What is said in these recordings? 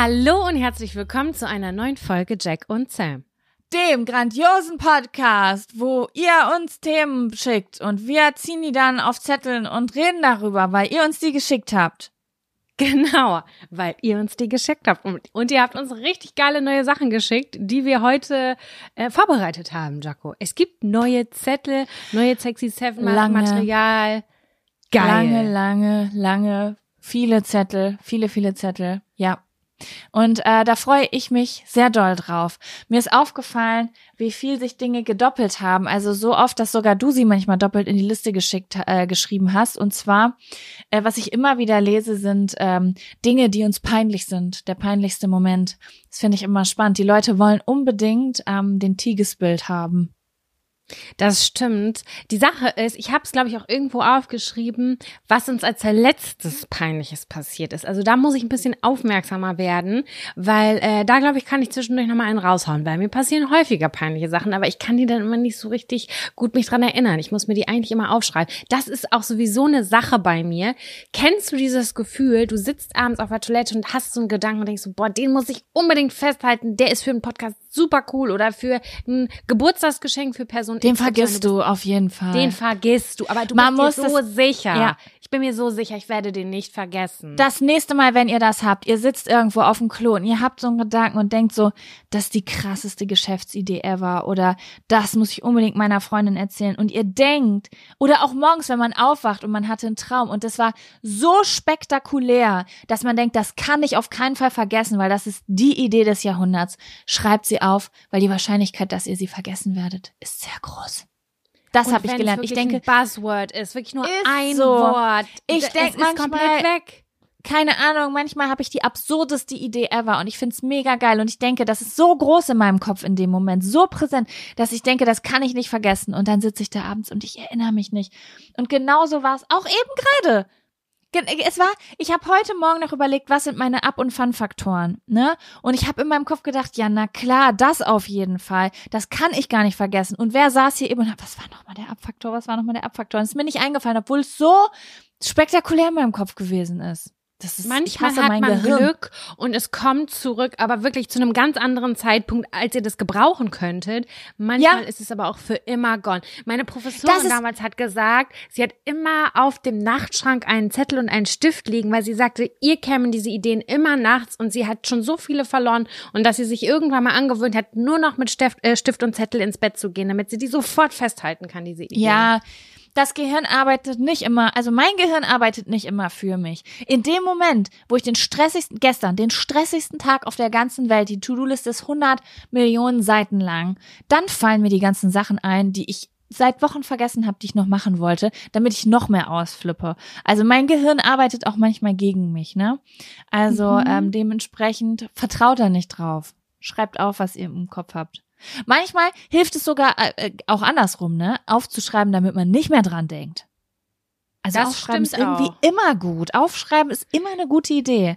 Hallo und herzlich willkommen zu einer neuen Folge Jack und Sam. Dem grandiosen Podcast, wo ihr uns Themen schickt und wir ziehen die dann auf Zetteln und reden darüber, weil ihr uns die geschickt habt. Genau, weil ihr uns die geschickt habt. Und, ihr habt uns richtig geile neue Sachen geschickt, die wir heute äh, vorbereitet haben, Jaco. Es gibt neue Zettel, neue Sexy Seven Lange. Material. Geil. Lange, lange, lange, viele Zettel, viele, viele Zettel. Ja. Und äh, da freue ich mich sehr doll drauf. Mir ist aufgefallen, wie viel sich Dinge gedoppelt haben. Also so oft, dass sogar du sie manchmal doppelt in die Liste geschickt, äh, geschrieben hast. Und zwar, äh, was ich immer wieder lese, sind ähm, Dinge, die uns peinlich sind. Der peinlichste Moment. Das finde ich immer spannend. Die Leute wollen unbedingt ähm, den Tigesbild haben. Das stimmt. Die Sache ist, ich habe es, glaube ich, auch irgendwo aufgeschrieben, was uns als letztes Peinliches passiert ist. Also da muss ich ein bisschen aufmerksamer werden, weil äh, da, glaube ich, kann ich zwischendurch nochmal einen raushauen, weil mir passieren häufiger peinliche Sachen, aber ich kann die dann immer nicht so richtig gut mich dran erinnern. Ich muss mir die eigentlich immer aufschreiben. Das ist auch sowieso eine Sache bei mir. Kennst du dieses Gefühl, du sitzt abends auf der Toilette und hast so einen Gedanken und denkst so, boah, den muss ich unbedingt festhalten, der ist für einen Podcast super cool oder für ein Geburtstagsgeschenk für Personen. Den vergisst du auf jeden Fall. Den vergisst du, aber du Man bist dir so sicher. ja. Ich bin mir so sicher, ich werde den nicht vergessen. Das nächste Mal, wenn ihr das habt, ihr sitzt irgendwo auf dem Klo und ihr habt so einen Gedanken und denkt so, das ist die krasseste Geschäftsidee ever oder das muss ich unbedingt meiner Freundin erzählen und ihr denkt oder auch morgens, wenn man aufwacht und man hatte einen Traum und das war so spektakulär, dass man denkt, das kann ich auf keinen Fall vergessen, weil das ist die Idee des Jahrhunderts. Schreibt sie auf, weil die Wahrscheinlichkeit, dass ihr sie vergessen werdet, ist sehr groß. Das habe ich gelernt. Ich denke, ein Buzzword ist, wirklich nur Ist ein so. Wort. Ich Es denk ist manchmal- komplett weg. keine Ahnung, manchmal habe ich die absurdeste Idee ever und ich find's mega geil und ich denke, das ist so groß in meinem Kopf in dem Moment, so präsent, dass ich denke, das kann ich nicht vergessen und dann sitze ich da abends und ich erinnere mich nicht. Und genauso war es auch eben gerade. Es war, ich habe heute Morgen noch überlegt, was sind meine Ab- und Fun-Faktoren, ne? Und ich habe in meinem Kopf gedacht, ja, na klar, das auf jeden Fall. Das kann ich gar nicht vergessen. Und wer saß hier eben und hat, was war nochmal der Abfaktor? Was war nochmal der Abfaktor? Und ist mir nicht eingefallen, obwohl es so spektakulär in meinem Kopf gewesen ist. Das ist, Manchmal hat mein man Gehirn. Glück und es kommt zurück, aber wirklich zu einem ganz anderen Zeitpunkt, als ihr das gebrauchen könntet. Manchmal Ja. ist es aber auch für immer gone. Meine Professorin damals hat gesagt, sie hat immer auf dem Nachtschrank einen Zettel und einen Stift liegen, weil sie sagte, ihr kämen diese Ideen immer nachts und sie hat schon so viele verloren und dass sie sich irgendwann mal angewöhnt hat, nur noch mit Stift, äh, Stift und Zettel ins Bett zu gehen, damit sie die sofort festhalten kann, diese Ideen. Ja, das Gehirn arbeitet nicht immer, also mein Gehirn arbeitet nicht immer für mich. In dem Moment, wo ich den stressigsten, gestern, den stressigsten Tag auf der ganzen Welt, die To-Do-Liste ist 100 Millionen Seiten lang, dann fallen mir die ganzen Sachen ein, die ich seit Wochen vergessen habe, die ich noch machen wollte, damit ich noch mehr ausflippe. Also mein Gehirn arbeitet auch manchmal gegen mich, ne? Also Mhm. ähm, dementsprechend vertraut da nicht drauf. Schreibt auf, was ihr im Kopf habt. Manchmal hilft es sogar äh, äh, auch andersrum, ne? Aufzuschreiben, damit man nicht mehr dran denkt. Also Das aufschreiben ist stimmt irgendwie auch. immer gut. Aufschreiben ist immer eine gute Idee.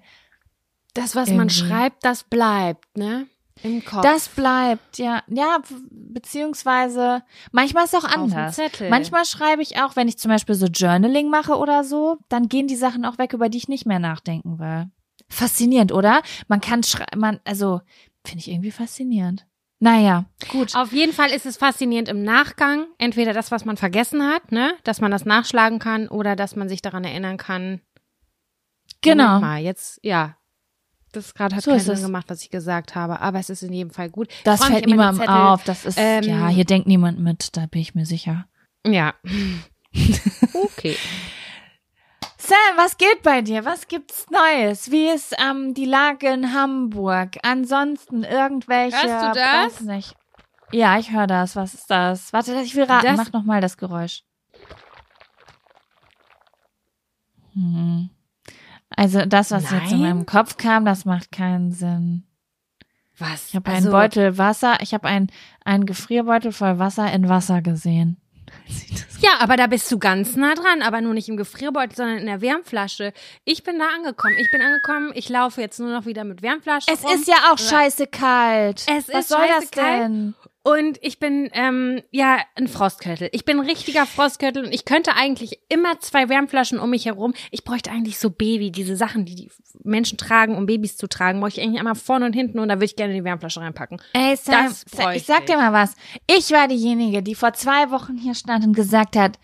Das, was man Irgendwie. schreibt, das bleibt, ne? Im Kopf. Das bleibt, ja, ja, beziehungsweise manchmal ist es auch anders. Manchmal schreibe ich auch, wenn ich zum Beispiel so Journaling mache oder so, dann gehen die Sachen auch weg, über die ich nicht mehr nachdenken will. Faszinierend, oder? Man kann schreiben, man, also, finde ich irgendwie faszinierend. Naja, gut. Auf jeden Fall ist es faszinierend im Nachgang. Entweder das, was man vergessen hat, ne? Dass man das nachschlagen kann oder dass man sich daran erinnern kann. Genau. Mal, jetzt, ja. Das gerade hat So keinen Sinn gemacht, was ich gesagt habe, aber es ist in jedem Fall gut. Das fällt niemandem auf. Das ist, ähm, ja, hier denkt niemand mit, da bin ich mir sicher. Ja. okay. Sam, was geht bei dir? Was gibt's Neues? Wie ist ähm, die Lage in Hamburg? Ansonsten irgendwelche. Hörst du das? Weiß nicht. Ja, ich höre das. Was ist das? Warte, ich will raten. Das- Mach noch mal das Geräusch. Hm. Also das, was jetzt in Nein? meinem Kopf kam, das macht keinen Sinn. Was? Ich habe Also, einen Beutel Wasser, ich habe einen, einen Gefrierbeutel voll Wasser in Wasser gesehen. Ja, aber da bist du ganz nah dran, aber nur nicht im Gefrierbeutel, sondern in der Wärmflasche. Ich bin da angekommen. Ich bin angekommen. Ich laufe jetzt nur noch wieder mit Wärmflasche Es rum. ist ja auch scheiße kalt. Es Was ist soll scheiße das kalt. Und ich bin, ähm, ja, ein Frostköttel. Ich bin ein richtiger Frostköttel und ich könnte eigentlich immer zwei Wärmflaschen um mich herum. Ich bräuchte eigentlich so Baby, diese Sachen, die die Menschen tragen, um Babys zu tragen, bräuchte ich eigentlich einmal vorne und hinten und da würde ich gerne die Wärmflasche reinpacken. Ey, Sam, Das Sam, ich sag dir mal was. Ich war diejenige, die vor zwei Wochen hier stand und gesagt hat,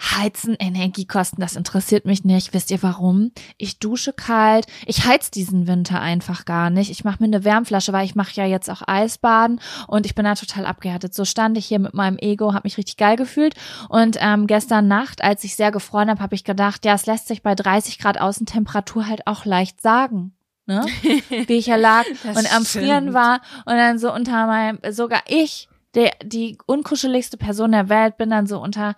Heizen, Energiekosten, das interessiert mich nicht. Wisst ihr warum? Ich dusche kalt. Ich heiz diesen Winter einfach gar nicht. Ich mache mir eine Wärmflasche, weil ich mache ja jetzt auch Eisbaden und ich bin da total abgehärtet. So stand ich hier mit meinem Ego, habe mich richtig geil gefühlt. Und ähm, gestern Nacht, als ich sehr gefroren habe, habe ich gedacht, ja, es lässt sich bei 30 Grad Außentemperatur halt auch leicht sagen. Ne? Wie ich ja lag und am stimmt. Frieren war und dann so unter meinem, sogar ich, der, die unkuscheligste Person der Welt, bin dann so unter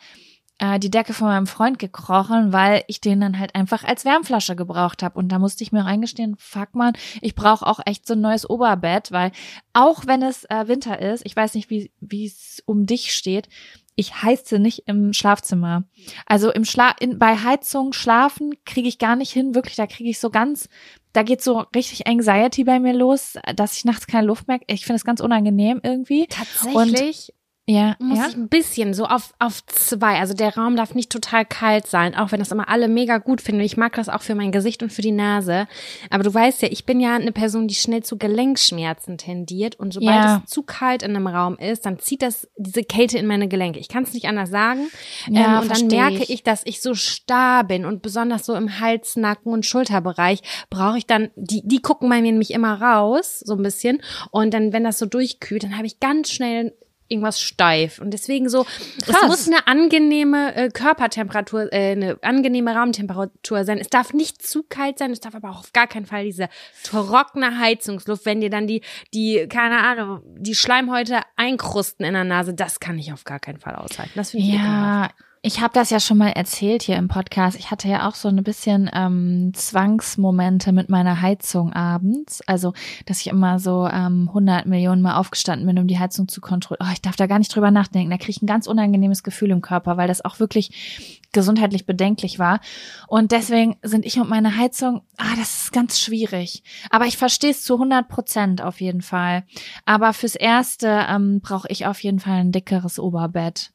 äh, die Decke von meinem Freund gekrochen, weil ich den dann halt einfach als Wärmflasche gebraucht habe. Und da musste ich mir eingestehen, fuck man, ich brauche auch echt so ein neues Oberbett, weil auch wenn es äh, Winter ist, ich weiß nicht, wie wie es um dich steht, ich heize nicht im Schlafzimmer. Also im Schla in, bei Heizung schlafen kriege ich gar nicht hin, wirklich, da kriege ich so ganz, da geht so richtig Anxiety bei mir los, dass ich nachts keine Luft merke. Ich finde es ganz unangenehm irgendwie. Tatsächlich Ja, muss ja. ich ein bisschen so auf, auf zwei. Also der Raum darf nicht total kalt sein, auch wenn das immer alle mega gut finden. Ich mag das auch für mein Gesicht und für die Nase. Aber du weißt ja, ich bin ja eine Person, die schnell zu Gelenkschmerzen tendiert. Und sobald Ja. es zu kalt in einem Raum ist, dann zieht das diese Kälte in meine Gelenke. Ich kann es nicht anders sagen. Ja, ähm, und dann merke ich. ich, dass ich so starr bin und besonders so im Hals, Nacken und Schulterbereich brauche ich dann, die, die gucken bei mir nämlich immer raus, so ein bisschen. Und dann, wenn das so durchkühlt, dann habe ich ganz schnell irgendwas steif. Und deswegen so, es Krass. muss eine angenehme äh, Körpertemperatur, äh, eine angenehme Raumtemperatur sein. Es darf nicht zu kalt sein, es darf aber auch auf gar keinen Fall diese trockene Heizungsluft, wenn dir dann die, die, keine Ahnung, die Schleimhäute einkrusten in der Nase, das kann ich auf gar keinen Fall aushalten. Das finde ich ekelhaft. Ich habe das ja schon mal erzählt hier im Podcast. Ich hatte ja auch so ein bisschen ähm, Zwangsmomente mit meiner Heizung abends. Also, dass ich immer so ähm, 100 Millionen Mal aufgestanden bin, um die Heizung zu kontrollieren. Oh, ich darf da gar nicht drüber nachdenken. Da kriege ich ein ganz unangenehmes Gefühl im Körper, weil das auch wirklich gesundheitlich bedenklich war. Und deswegen sind ich und meine Heizung, ah, das ist ganz schwierig. Aber ich verstehe es zu 100 Prozent auf jeden Fall. Aber fürs Erste ähm, brauche ich auf jeden Fall ein dickeres Oberbett.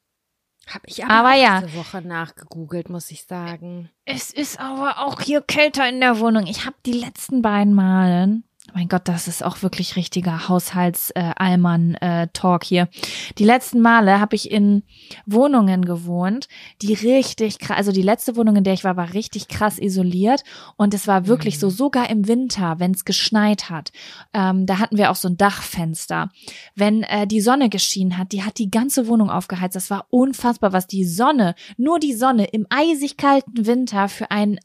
Hab ich aber, Aber ja. diese Woche nachgegoogelt, muss ich sagen. Es ist aber auch hier kälter in der Wohnung. Ich habe die letzten beiden Malen, mein Gott, das ist auch wirklich richtiger Haushalts-Allmann-Talk hier. Die letzten Male habe ich in Wohnungen gewohnt, die richtig krass, also die letzte Wohnung, in der ich war, war richtig krass isoliert und es war wirklich mhm. so, sogar im Winter, wenn es geschneit hat, ähm, da hatten wir auch so ein Dachfenster. Wenn äh, die Sonne geschienen hat, die hat die ganze Wohnung aufgeheizt. Das war unfassbar, was die Sonne, nur die Sonne im eisig kalten Winter für einen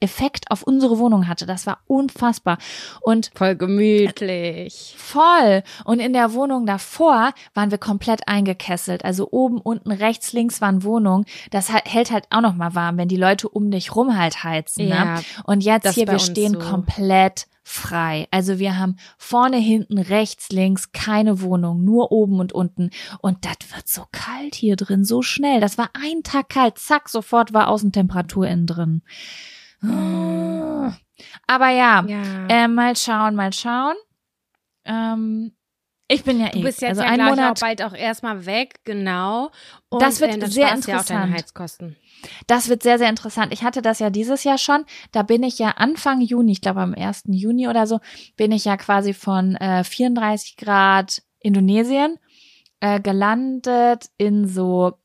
Effekt auf unsere Wohnung hatte. Das war unfassbar. Und voll gemütlich. Voll. Und in der Wohnung davor waren wir komplett eingekesselt. Also oben, unten, rechts, links waren Wohnungen. Das hält halt auch noch mal warm, wenn die Leute um dich rum halt heizen. Ne? Ja, Und jetzt hier, wir stehen so. komplett frei. Also wir haben vorne, hinten, rechts, links keine Wohnung, nur oben und unten. Und das wird so kalt hier drin, so schnell. Das war ein Tag kalt, zack, sofort war Außentemperatur innen drin. Aber ja, ja. Äh, mal schauen, mal schauen. Ähm, ich bin ja Du bist jetzt also ja ein Monat, auch bald auch erstmal weg, genau. Und das wird äh, das sehr interessant. Ja auch deine Heizkosten. Das wird sehr, sehr interessant. Ich hatte das ja dieses Jahr schon. Da bin ich ja Anfang Juni, ich glaube am 1. Juni oder so, bin ich ja quasi von äh, 34 Grad Indonesien äh, gelandet in so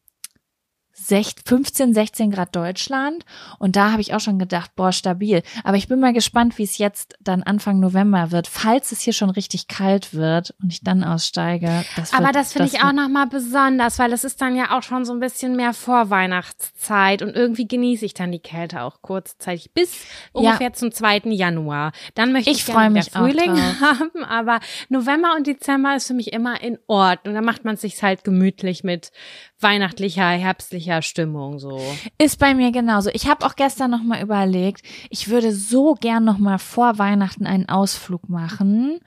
15, 16 Grad Deutschland. Und da habe ich auch schon gedacht, boah, stabil. Aber ich bin mal gespannt, wie es jetzt dann Anfang November wird, falls es hier schon richtig kalt wird und ich dann aussteige. Das Aber das finde ich auch nochmal besonders, weil es ist dann ja auch schon so ein bisschen mehr Vorweihnachtszeit und irgendwie genieße ich dann die Kälte auch kurzzeitig bis ungefähr ja. zum 2. Januar. Dann möchte ich, ich gerne mich Frühling haben, aber November und Dezember ist für mich immer in Ordnung. Und da macht man es sich halt gemütlich mit weihnachtlicher, herbstlicher Stimmung so. Ist bei mir genauso. Ich habe auch gestern noch mal überlegt, ich würde so gern noch mal vor Weihnachten einen Ausflug machen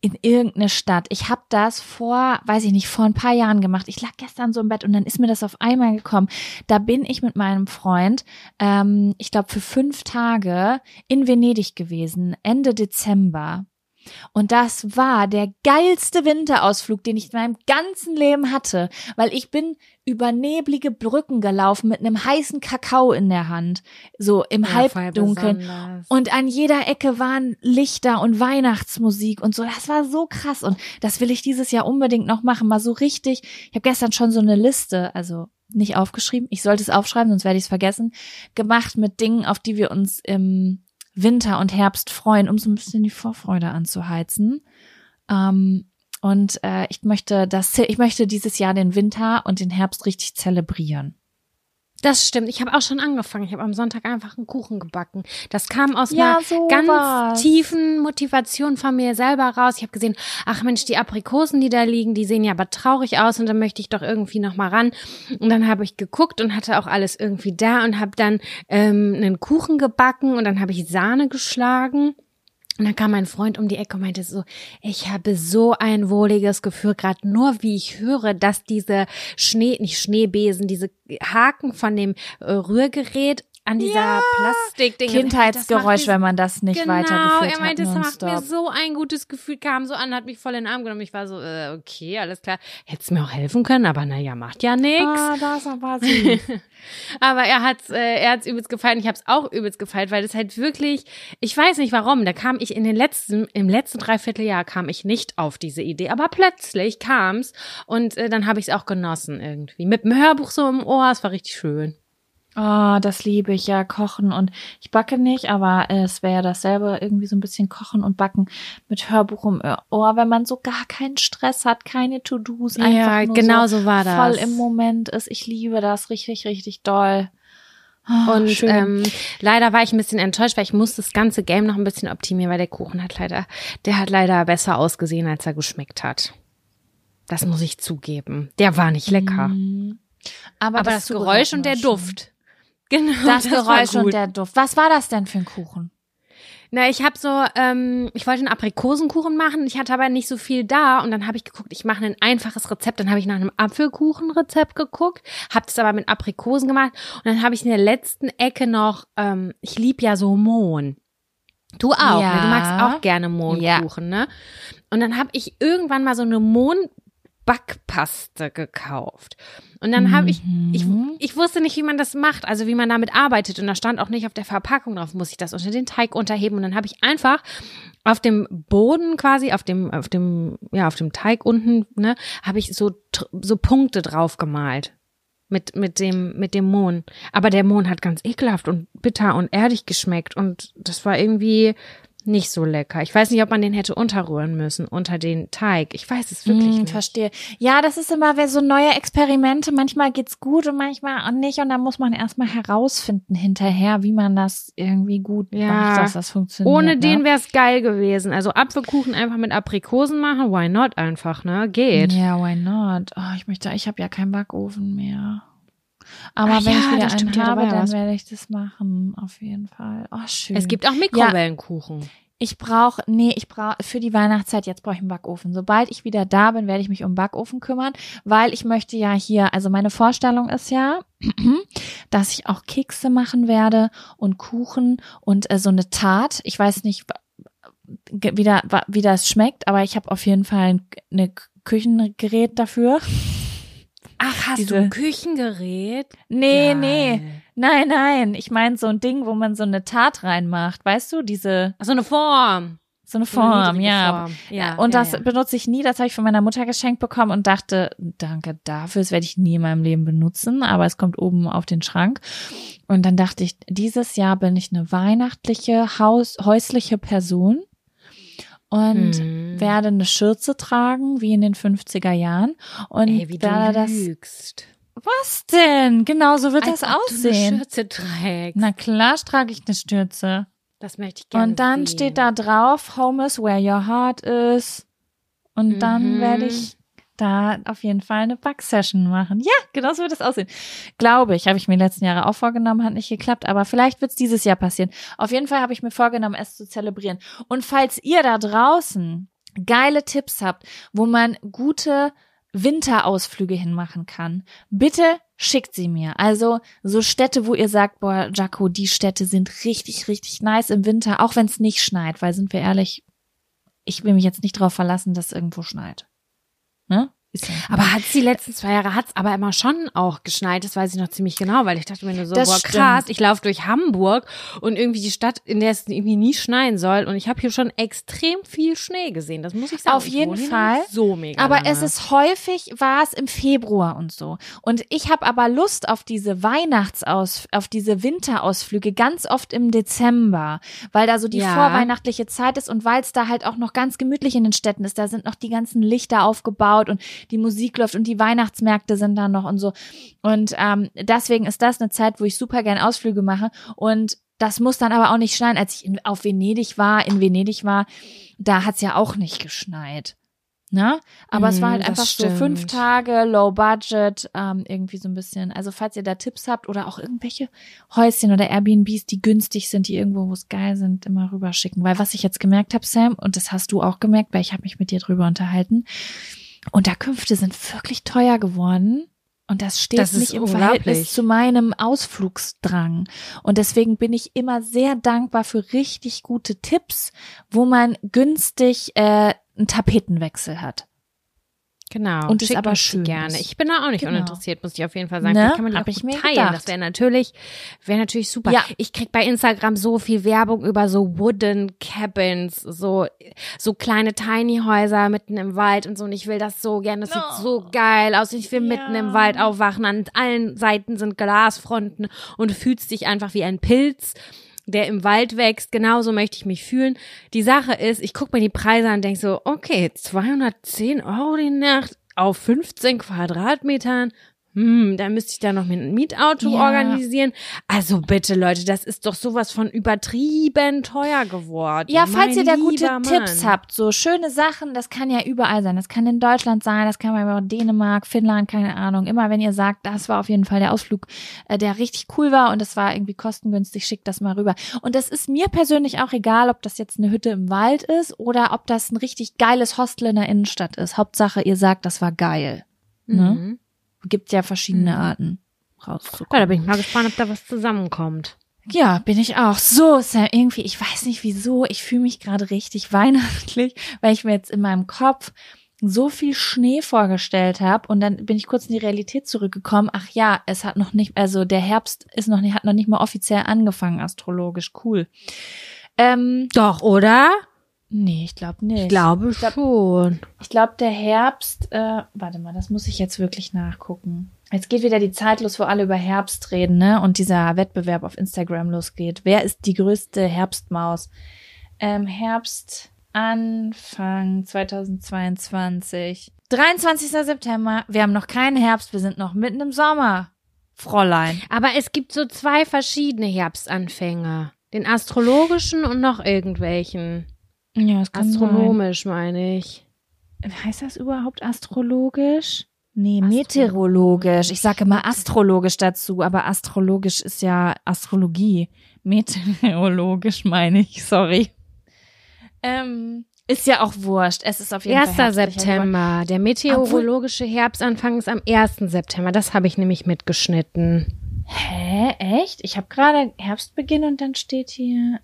in irgendeine Stadt. Ich habe das vor, weiß ich nicht, vor ein paar Jahren gemacht. Ich lag gestern so im Bett und dann ist mir das auf einmal gekommen. Da bin ich mit meinem Freund, ähm, ich glaube für fünf Tage in Venedig gewesen, Ende Dezember. Und das war der geilste Winterausflug, den ich in meinem ganzen Leben hatte, weil ich bin über neblige Brücken gelaufen mit einem heißen Kakao in der Hand, so im ja, Halbdunkeln. Und an jeder Ecke waren Lichter und Weihnachtsmusik und so. Das war so krass und das will ich dieses Jahr unbedingt noch machen, mal so richtig. Ich habe gestern schon so eine Liste, also nicht aufgeschrieben, ich sollte es aufschreiben, sonst werde ich es vergessen, gemacht mit Dingen, auf die wir uns im Winter und Herbst freuen, um so ein bisschen die Vorfreude anzuheizen. Ähm, und äh, ich möchte das, ich möchte dieses Jahr den Winter und den Herbst richtig zelebrieren. Das stimmt. Ich habe auch schon angefangen. Ich habe am Sonntag einfach einen Kuchen gebacken. Das kam aus ja, einer so ganz was. tiefen Motivation von mir selber raus. Ich habe gesehen, ach Mensch, die Aprikosen, die da liegen, die sehen ja aber traurig aus und da möchte ich doch irgendwie noch mal ran. Und dann habe ich geguckt und hatte auch alles irgendwie da und habe dann ähm, einen Kuchen gebacken und dann habe ich Sahne geschlagen und dann kam mein Freund um die Ecke und meinte so, ich habe so ein wohliges Gefühl, gerade nur wie ich höre, dass diese Schnee, nicht Schneebesen, diese Haken von dem äh, Rührgerät an dieser ja, Plastikding. Kindheitsgeräusch, wenn man das nicht genau, weitergeführt hat. er meinte, es macht mir so ein gutes Gefühl, kam so an, hat mich voll in den Arm genommen. Ich war so, äh, okay, alles klar. Hättest mir auch helfen können, aber naja, macht ja nichts. Ah, das war süß. aber er hat's, äh, er hat's übelst gefallen. Ich hab's auch übelst gefallen, weil das halt wirklich, ich weiß nicht warum, da kam ich in den letzten, im letzten Dreivierteljahr kam ich nicht auf diese Idee, aber plötzlich kam's und äh, dann habe ich es auch genossen irgendwie. Mit dem Hörbuch so im Ohr, es war richtig schön. Oh, das liebe ich ja, kochen und ich backe nicht, aber es wäre ja dasselbe, irgendwie so ein bisschen kochen und backen mit Hörbuch im Ohr, wenn man so gar keinen Stress hat, keine To-Dos, einfach ja, nur genau so, so war das. voll im Moment ist. Ich liebe das richtig, richtig doll. Oh, und ähm, leider war ich ein bisschen enttäuscht, weil ich musste das ganze Game noch ein bisschen optimieren, weil der Kuchen hat leider, der hat leider besser ausgesehen, als er geschmeckt hat. Das muss ich zugeben. Der war nicht lecker. Mhm. Aber, Aber das, das Geräusch und der. Duft. Genau. Das, das Geräusch und der Duft. Was war das denn für ein Kuchen? Na, ich habe so, ähm, ich wollte einen Aprikosenkuchen machen, ich hatte aber nicht so viel da und dann habe ich geguckt, ich mache ein einfaches Rezept, dann habe ich nach einem Apfelkuchenrezept geguckt, habe das aber mit Aprikosen gemacht und dann habe ich in der letzten Ecke noch, ähm, ich lieb ja so Mohn. Du auch, ja. ne? du magst auch gerne Mohnkuchen, ja. ne? Und dann habe ich irgendwann mal so eine Mohn Backpaste gekauft. Und dann habe ich, ich, Mhm. ich wusste nicht, wie man das macht, also wie man damit arbeitet. Und da stand auch nicht auf der Verpackung drauf, muss ich das unter den Teig unterheben. Und dann habe ich einfach auf dem Boden quasi, auf dem, auf dem, ja, auf dem Teig unten, ne, habe ich so, so Punkte drauf gemalt. Mit, mit dem, mit dem Mohn. Aber der Mohn hat ganz ekelhaft und bitter und erdig geschmeckt. Und das war irgendwie nicht so lecker. Ich weiß nicht, ob man den hätte unterrühren müssen unter den Teig. Ich weiß es wirklich Hm, nicht. verstehe. Ja, das ist immer wer so neue Experimente. Manchmal geht's gut und manchmal auch nicht. Und da muss man erstmal herausfinden hinterher, wie man das irgendwie gut Ja. macht, dass das funktioniert. Ohne ne? den wäre es geil gewesen. Also Apfelkuchen einfach mit Aprikosen machen, why not einfach, ne? Geht. Ja, why not? Oh, ich möchte, ich habe ja keinen Backofen mehr. Aber Ach wenn ja, ich wieder einen ja, habe, ja dann was. werde ich das machen. Auf jeden Fall. Oh, schön. Es gibt auch Mikrowellenkuchen. Ich brauche, nee, ich brauche für die Weihnachtszeit, jetzt brauche ich einen Backofen. Sobald ich wieder da bin, werde ich mich um Backofen kümmern, weil ich möchte ja hier, also meine Vorstellung ist ja, dass ich auch Kekse machen werde und Kuchen und äh, so eine Tat. Ich weiß nicht, wie, da, wie das schmeckt, aber ich habe auf jeden Fall ein eine Küchengerät dafür. Ach, hast Diese- du ein Küchengerät? Nee, Geil. nee. Nein, nein. Ich meine so ein Ding, wo man so eine Tat reinmacht. Weißt du, diese, Ach, so eine Form. so eine So eine Form, ja. Form. ja. Und ja, das ja. benutze ich nie, das habe ich von meiner Mutter geschenkt bekommen und dachte, danke dafür, das werde ich nie in meinem Leben benutzen, aber es kommt oben auf den Schrank. Und dann dachte ich, dieses Jahr bin ich eine weihnachtliche, haus häusliche Person und Hm. werde eine Schürze tragen, wie in den 50er Jahren. Und Ey, wie du werde das. lügst. Was denn? Genau so wird Als das Du eine aussehen. Schürze trägst. Na klar trage ich eine Stürze. das möchte ich gerne Und dann sehen. steht da drauf, Home is where your heart is. Und dann Mhm. werde ich da auf jeden Fall eine Backsession machen. Ja, genau so wird es aussehen. Glaube ich, habe ich mir letzten Jahre auch vorgenommen, hat nicht geklappt, aber vielleicht wird es dieses Jahr passieren. Auf jeden Fall habe ich mir vorgenommen, es zu zelebrieren. Und falls ihr da draußen geile Tipps habt, wo man gute Winterausflüge hinmachen kann, bitte schickt sie mir. Also so Städte, wo ihr sagt, boah, Jaco, die Städte sind richtig, richtig nice im Winter, auch wenn es nicht schneit, weil sind wir ehrlich, ich will mich jetzt nicht darauf verlassen, dass irgendwo schneit. Ne? Aber hat's die letzten zwei Jahre hat's aber immer schon auch geschneit, das weiß ich noch ziemlich genau, weil ich dachte mir nur so, Das boah, stimmt. krass, ich laufe durch Hamburg und irgendwie die Stadt, in der es irgendwie nie schneien soll und ich habe hier schon extrem viel Schnee gesehen, das muss ich sagen. Auf Ich jeden Fall. So mega. Aber lange. es ist häufig, war es im Februar und so. Und ich habe aber Lust auf diese Weihnachtsaus, auf diese Winterausflüge ganz oft im Dezember, weil da so die Ja. vorweihnachtliche Zeit ist und weil es da halt auch noch ganz gemütlich in den Städten ist. Da sind noch die ganzen Lichter aufgebaut und die Musik läuft und die Weihnachtsmärkte sind da noch und so. Und ähm, deswegen ist das eine Zeit, wo ich super gern Ausflüge mache und das muss dann aber auch nicht schneien. Als ich in, auf Venedig war, in Venedig war, da hat's ja auch nicht geschneit. Ne? Aber es war Mm, halt das einfach so fünf stimmt. Tage, low budget, ähm, irgendwie so ein bisschen. Also falls ihr da Tipps habt oder auch irgendwelche Häuschen oder Airbnbs, die günstig sind, die irgendwo, wo es geil sind, immer rüberschicken. Weil was ich jetzt gemerkt habe, Sam, und das hast du auch gemerkt, weil ich habe mich mit dir drüber unterhalten, Unterkünfte sind wirklich teuer geworden. Und das steht Das nicht im. Verhältnis zu meinem Ausflugsdrang. Und deswegen bin ich immer sehr dankbar für richtig gute Tipps, wo man günstig äh, einen Tapetenwechsel hat. Genau. Und schickt aber schön gerne. ist. Ich bin da auch nicht Genau. uninteressiert, muss ich auf jeden Fall sagen. Ne? Kann man die Hab auch ich mir teilen. gedacht. Das wäre natürlich, wäre natürlich super. Ja. Ich krieg bei Instagram so viel Werbung über so Wooden Cabins, so, so kleine Tiny Häuser mitten im Wald und so. Und ich will das so gerne. Das Oh. sieht so geil aus. Ich will mitten im Wald aufwachen. An allen Seiten sind Glasfronten und du fühlst dich einfach wie ein Pilz der im Wald wächst, genauso möchte ich mich fühlen. Die Sache ist, ich gucke mir die Preise an und denke so, okay, 210 Euro die Nacht auf 15 Quadratmetern. Hm, da müsste ich da noch mit einem Mietauto Ja. organisieren. Also bitte, Leute, das ist doch sowas von übertrieben teuer geworden. Ja, falls ihr da gute Mann. Tipps habt, so schöne Sachen, das kann ja überall sein. Das kann in Deutschland sein, das kann auch Dänemark, Finnland, keine Ahnung. Immer wenn ihr sagt, das war auf jeden Fall der Ausflug, äh, der richtig cool war und das war irgendwie kostengünstig, schickt das mal rüber. Und das ist mir persönlich auch egal, ob das jetzt eine Hütte im Wald ist oder ob das ein richtig geiles Hostel in der Innenstadt ist. Hauptsache, ihr sagt, das war geil. Ne? Mhm. Gibt ja verschiedene Mhm. Arten Ja, rauszukommen. da bin ich mal gespannt, ob da was zusammenkommt. Ja, bin ich auch. So, Sam, irgendwie, ich weiß nicht wieso, ich fühle mich gerade richtig weihnachtlich, weil ich mir jetzt in meinem Kopf so viel Schnee vorgestellt habe und dann bin ich kurz in die Realität zurückgekommen. Ach ja, es hat noch nicht, also der Herbst ist noch nicht, hat noch nicht mal offiziell angefangen astrologisch. Cool. Ähm, Doch, oder? Nee, ich glaube nicht. Ich glaube schon. Ich glaube, der Herbst, äh, warte mal, das muss ich jetzt wirklich nachgucken. Jetzt geht wieder die Zeit los, wo alle über Herbst reden, ne? Und dieser Wettbewerb auf Instagram losgeht. Wer ist die größte Herbstmaus? Ähm, Herbst Anfang 2022. 23. September. Wir haben noch keinen Herbst, wir sind noch mitten im Sommer. Fräulein. Aber es gibt so zwei verschiedene Herbstanfänge. Den astrologischen und noch irgendwelchen. Ja, das Astronomisch meine ich. Heißt das überhaupt astrologisch? Nee, meteorologisch. Ich sage immer astrologisch dazu, aber astrologisch ist ja Astrologie. Meteorologisch meine ich, sorry. Ähm, ist ja auch wurscht. Es ist auf jeden 1. Fall herbstlich, September. Der meteorologische Herbstanfang ist am 1. September. Das habe ich nämlich mitgeschnitten. Hä, echt? Ich habe gerade Herbstbeginn und dann steht hier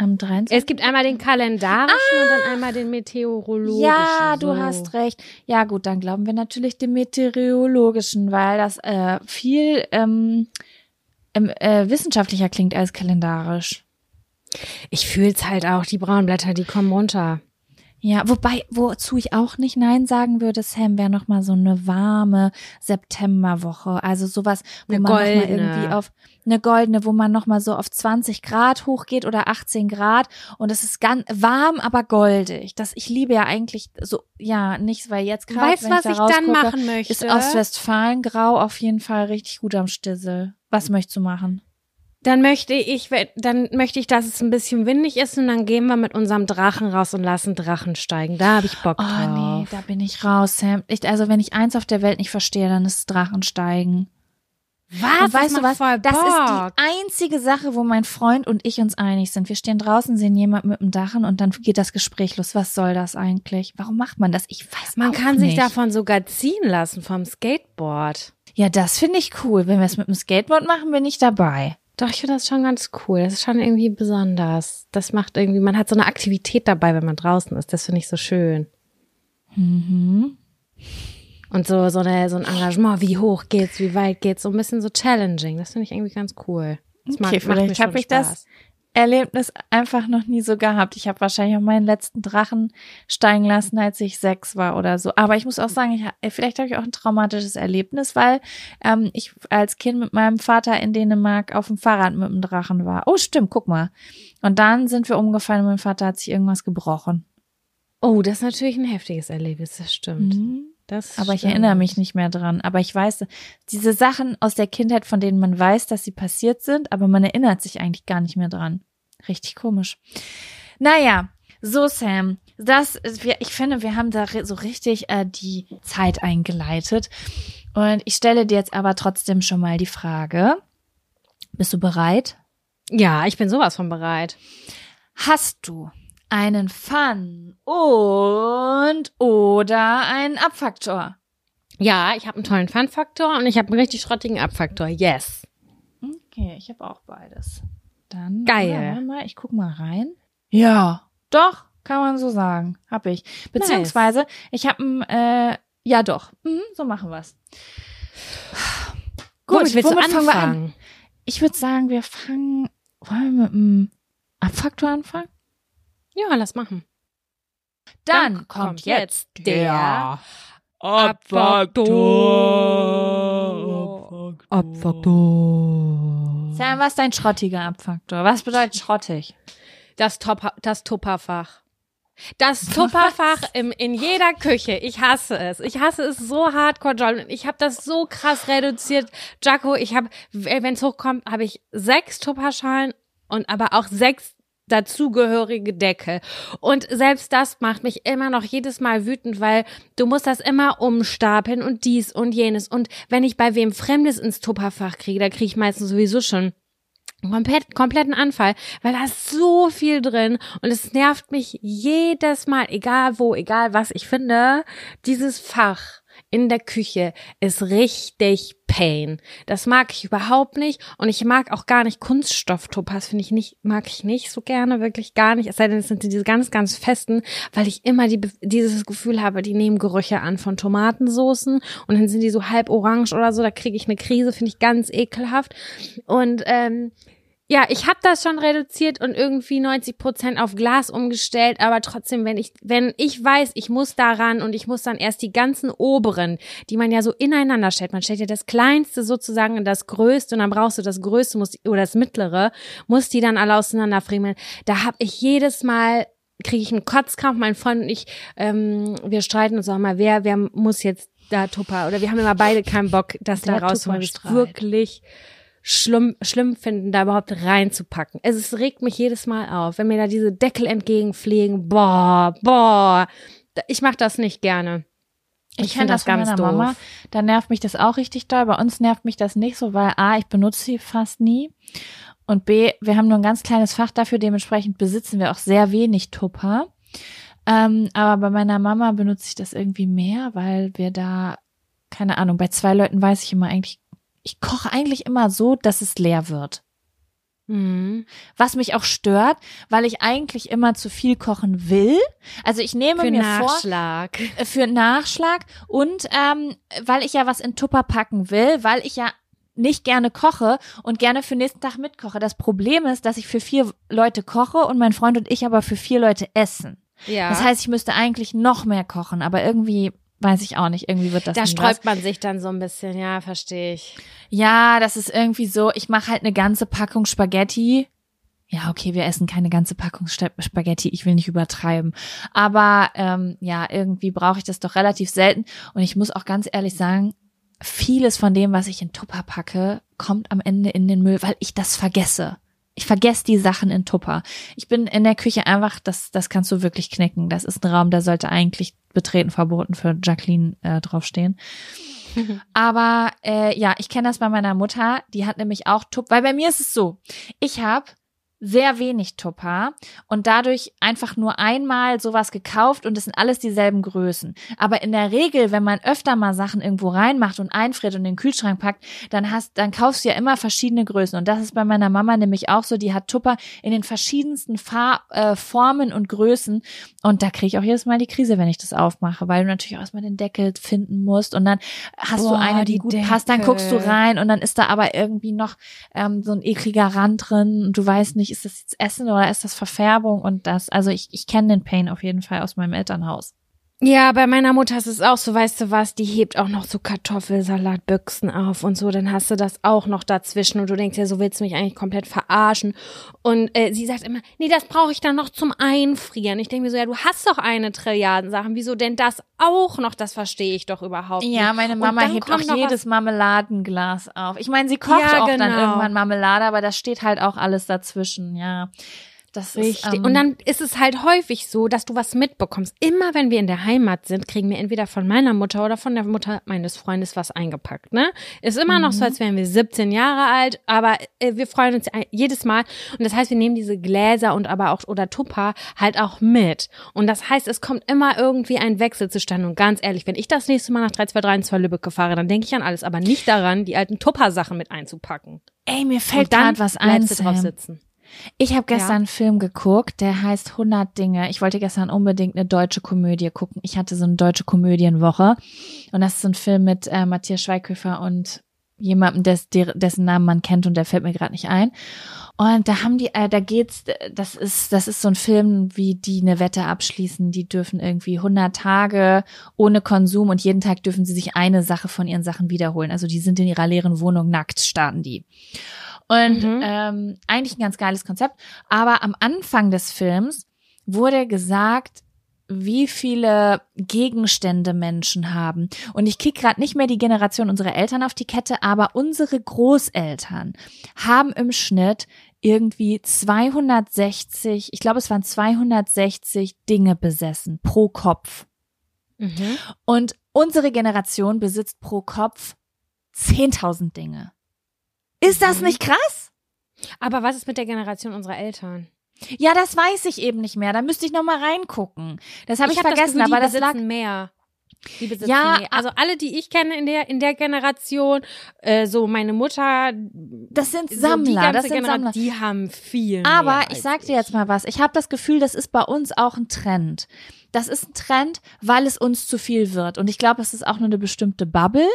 am 23. Es gibt einmal den kalendarischen und dann einmal den meteorologischen. Ja, du so. hast recht. Ja, gut, dann glauben wir natürlich dem meteorologischen, weil das äh, viel ähm, ähm, äh, wissenschaftlicher klingt als kalendarisch. Ich fühl's halt auch, die braunen Blätter, die kommen runter. Ja, wobei, wozu ich auch nicht Nein sagen würde, Sam, wäre noch mal so eine warme Septemberwoche. Also sowas, wo Eine man noch mal goldene. irgendwie auf eine goldene, wo man noch mal so auf 20 Grad hochgeht oder 18 Grad und es ist ganz warm, aber goldig. Das ich liebe ja eigentlich so, ja, nicht, weil jetzt gerade, Weißt du, was da ich dann machen möchte? ist Ostwestfalen grau auf jeden Fall richtig gut am Stissel. Was möchtest du machen? Dann möchte ich, dann möchte ich, dass es ein bisschen windig ist und dann gehen wir mit unserem Drachen raus und lassen Drachen steigen. Da habe ich Bock Oh drauf. nee, da bin ich raus, Sam. Ich, also wenn ich eins auf der Welt nicht verstehe, dann ist es Drachensteigen. Was? Und weißt du was? Das ist die einzige Sache, wo mein Freund und ich uns einig sind. Wir stehen draußen, sehen jemand mit dem Drachen und dann geht das Gespräch los. Was soll das eigentlich? Warum macht man das? Ich weiß Man auch kann nicht. sich davon sogar ziehen lassen vom Skateboard. Ja, das finde ich cool. Wenn wir es mit dem Skateboard machen, bin ich dabei. Doch, ich finde das schon ganz cool. Das ist schon irgendwie besonders. Das macht irgendwie, man hat so eine Aktivität dabei, wenn man draußen ist. Das finde ich so schön. Mhm. Und so, so, eine, so ein Engagement, wie hoch geht's, wie weit geht's, so ein bisschen so challenging. Das finde ich irgendwie ganz cool. Das Okay, macht- vielleicht habe ich das. Erlebnis einfach noch nie so gehabt. Ich habe wahrscheinlich auch meinen letzten Drachen steigen lassen, als ich sechs war oder so. Aber ich muss auch sagen, ich, vielleicht habe ich auch ein traumatisches Erlebnis, weil ähm, ich als Kind mit meinem Vater in Dänemark auf dem Fahrrad mit dem Drachen war. Oh, stimmt, guck mal. Und dann sind wir umgefallen und mein Vater hat sich irgendwas gebrochen. Oh, das ist natürlich ein heftiges Erlebnis, das stimmt. Mhm. Das Aber ich stimmt. erinnere mich nicht mehr dran. Aber ich weiß, diese Sachen aus der Kindheit, von denen man weiß, dass sie passiert sind, aber man erinnert sich eigentlich gar nicht mehr dran. Richtig komisch. Naja, so Sam, das ich finde, wir haben da so richtig äh, die Zeit eingeleitet. Und ich stelle dir jetzt aber trotzdem schon mal die Frage. Bist du bereit? Ja, ich bin sowas von bereit. Hast du einen Fun und oder einen Abfaktor? Ja, ich habe einen tollen Fun-Faktor und ich habe einen richtig schrottigen Abfaktor. Yes. Okay, ich habe auch beides. Dann Geil. Mal, ich guck mal rein. Ja, doch, kann man so sagen, hab ich. Beziehungsweise ich habe äh, ja doch. Mhm, so machen wir's. Gut, Womit willst du womit fangen wir an? anfangen? Ich würde sagen, wir fangen wollen wir mit dem Abfaktor anfangen. Ja, lass machen. Dann, Dann kommt kommt jetzt der Abfaktor. Abfaktor. Sam, was ist dein schrottiger Abfaktor? Was bedeutet schrottig? Das, Top das Tupperfach. Das Tupperfach im, in jeder Küche. Ich hasse es. Ich hasse es so hardcore, John. Ich habe das so krass reduziert. Jaco, ich habe, wenn es hochkommt, habe ich sechs Tupperschalen und aber auch sechs dazugehörige Deckel. Und selbst das macht mich immer noch jedes Mal wütend, weil du musst das immer umstapeln und dies und jenes. Und wenn ich bei wem Fremdes ins Tupperfach kriege, da kriege ich meistens sowieso schon komplett, kompletten Anfall, weil da ist so viel drin und es nervt mich jedes Mal, egal wo, egal was ich finde, dieses Fach in der Küche ist richtig Pain. Das mag ich überhaupt nicht und ich mag auch gar nicht Kunststofftopaz, finde ich nicht, mag ich nicht so gerne, wirklich gar nicht. Es sei denn, es sind diese ganz, ganz festen, weil ich immer die, dieses Gefühl habe, die nehmen Gerüche an von Tomatensoßen und dann sind die so halb orange oder so, da kriege ich eine Krise, finde ich ganz ekelhaft. Und ähm, ja, ich habe das schon reduziert und irgendwie 90 Prozent auf Glas umgestellt, aber trotzdem, wenn ich, wenn ich weiß, ich muss daran und ich muss dann erst die ganzen oberen, die man ja so ineinander stellt, man stellt ja das kleinste sozusagen in das größte und dann brauchst du das größte muss, oder das mittlere, muss die dann alle auseinanderfriemeln. Da habe ich jedes Mal kriege ich einen Kotzkampf, mein Freund und ich, ähm, wir streiten uns auch mal, wer, wer muss jetzt da Tupper oder wir haben immer beide keinen Bock, das da rauszuholen. Wirklich schlimm, schlimm finden, da überhaupt reinzupacken. Es, es regt mich jedes Mal auf, wenn mir da diese Deckel entgegenfliegen. Boah, boah. Ich mache das nicht gerne. Ich, ich finde das ganz doof. Mama, da nervt mich das auch richtig doll. Bei uns nervt mich das nicht so, weil A, ich benutze sie fast nie. Und B, wir haben nur ein ganz kleines Fach dafür, dementsprechend besitzen wir auch sehr wenig Tupper. Ähm, aber bei meiner Mama benutze ich das irgendwie mehr, weil wir da, keine Ahnung, bei zwei Leuten weiß ich immer eigentlich ich koche eigentlich immer so, dass es leer wird. Mhm. Was mich auch stört, weil ich eigentlich immer zu viel kochen will. Also ich nehme für mir Nachschlag. vor äh, für Nachschlag und ähm, weil ich ja was in Tupper packen will, weil ich ja nicht gerne koche und gerne für nächsten Tag mitkoche. Das Problem ist, dass ich für vier Leute koche und mein Freund und ich aber für vier Leute essen. Ja. Das heißt, ich müsste eigentlich noch mehr kochen, aber irgendwie weiß ich auch nicht, irgendwie wird das Da sträubt was. man sich dann so ein bisschen, ja, verstehe ich. Ja, das ist irgendwie so, ich mache halt eine ganze Packung Spaghetti. Ja, okay, wir essen keine ganze Packung Spaghetti, ich will nicht übertreiben. Aber ähm, ja, irgendwie brauche ich das doch relativ selten. Und ich muss auch ganz ehrlich sagen, vieles von dem, was ich in Tupper packe, kommt am Ende in den Müll, weil ich das vergesse. Ich vergesse die Sachen in Tupper. Ich bin in der Küche einfach, das, das kannst du wirklich knicken. Das ist ein Raum, der sollte eigentlich betreten verboten für Jacqueline äh, draufstehen. Aber äh, ja, ich kenne das bei meiner Mutter. Die hat nämlich auch Tupper. Weil bei mir ist es so, ich habe sehr wenig Tupper und dadurch einfach nur einmal sowas gekauft und es sind alles dieselben Größen. Aber in der Regel, wenn man öfter mal Sachen irgendwo reinmacht und einfriert und in den Kühlschrank packt, dann hast, dann kaufst du ja immer verschiedene Größen. Und das ist bei meiner Mama nämlich auch so. Die hat Tupper in den verschiedensten Farb, äh, Formen und Größen. Und da kriege ich auch jedes Mal die Krise, wenn ich das aufmache, weil du natürlich auch erstmal den Deckel finden musst. Und dann hast Boah, du eine, die, die gut Deckel. passt, dann guckst du rein und dann ist da aber irgendwie noch ähm, so ein ekliger Rand drin und du weißt nicht, ist das jetzt Essen oder ist das Verfärbung und das, also ich, ich kenne den Pain auf jeden Fall aus meinem Elternhaus. Ja, bei meiner Mutter ist es auch so, weißt du was, die hebt auch noch so Kartoffelsalatbüchsen auf und so, dann hast du das auch noch dazwischen und du denkst ja, so willst du mich eigentlich komplett verarschen. Und äh, sie sagt immer, nee, das brauche ich dann noch zum Einfrieren. Ich denke mir so, ja, du hast doch eine Trilliarden Sachen, wieso denn das auch noch? Das verstehe ich doch überhaupt nicht. Ja, meine Mama hebt auch jedes Marmeladenglas auf. Ich meine, sie kocht ja, auch genau. dann irgendwann Marmelade, aber das steht halt auch alles dazwischen, ja. Das Richtig. Ist, ähm, und dann ist es halt häufig so, dass du was mitbekommst. Immer wenn wir in der Heimat sind, kriegen wir entweder von meiner Mutter oder von der Mutter meines Freundes was eingepackt. Ne? Ist immer mhm. noch so, mhm. als wären wir 17 Jahre alt, aber äh, wir freuen uns jedes Mal. Und das heißt, wir nehmen diese Gläser und aber auch oder Tupper halt auch mit. Und das heißt, es kommt immer irgendwie ein Wechsel zustande. Und ganz ehrlich, wenn ich das nächste Mal nach 3232 Lübeck fahre, dann denke ich an alles, aber nicht daran, die alten Tupper-Sachen mit einzupacken. Ey, mir fällt gerade was ein. Drauf sitzen. Ich habe gestern ja. einen Film geguckt, der heißt 100 Dinge. Ich wollte gestern unbedingt eine deutsche Komödie gucken. Ich hatte so eine deutsche Komödienwoche und das ist so ein Film mit äh, Matthias Schweighöfer und jemandem, des, dessen Namen man kennt und der fällt mir gerade nicht ein. Und da haben die, äh, da geht's, das ist, das ist so ein Film, wie die eine Wette abschließen. Die dürfen irgendwie 100 Tage ohne Konsum und jeden Tag dürfen sie sich eine Sache von ihren Sachen wiederholen. Also die sind in ihrer leeren Wohnung nackt, starten die. Und mhm. ähm, eigentlich ein ganz geiles Konzept. Aber am Anfang des Films wurde gesagt, wie viele Gegenstände Menschen haben. Und ich krieg gerade nicht mehr die Generation unserer Eltern auf die Kette, aber unsere Großeltern haben im Schnitt irgendwie 260, ich glaube es waren 260 Dinge besessen pro Kopf. Mhm. Und unsere Generation besitzt pro Kopf 10.000 Dinge. Ist das mhm. nicht krass? Aber was ist mit der Generation unserer Eltern? Ja, das weiß ich eben nicht mehr. Da müsste ich noch mal reingucken. Das habe ich, ich hab vergessen, das Gefühl, aber das lag mehr. Die besitzen Ja, die. Also alle, die ich kenne in der in der Generation, äh, so meine Mutter, Das sind so Sammler, ganze das sind Generation, Sammler. die haben viel. Aber mehr ich sag dir jetzt mal was. Ich habe das Gefühl, das ist bei uns auch ein Trend. Das ist ein Trend, weil es uns zu viel wird. Und ich glaube, es ist auch nur eine bestimmte Bubble.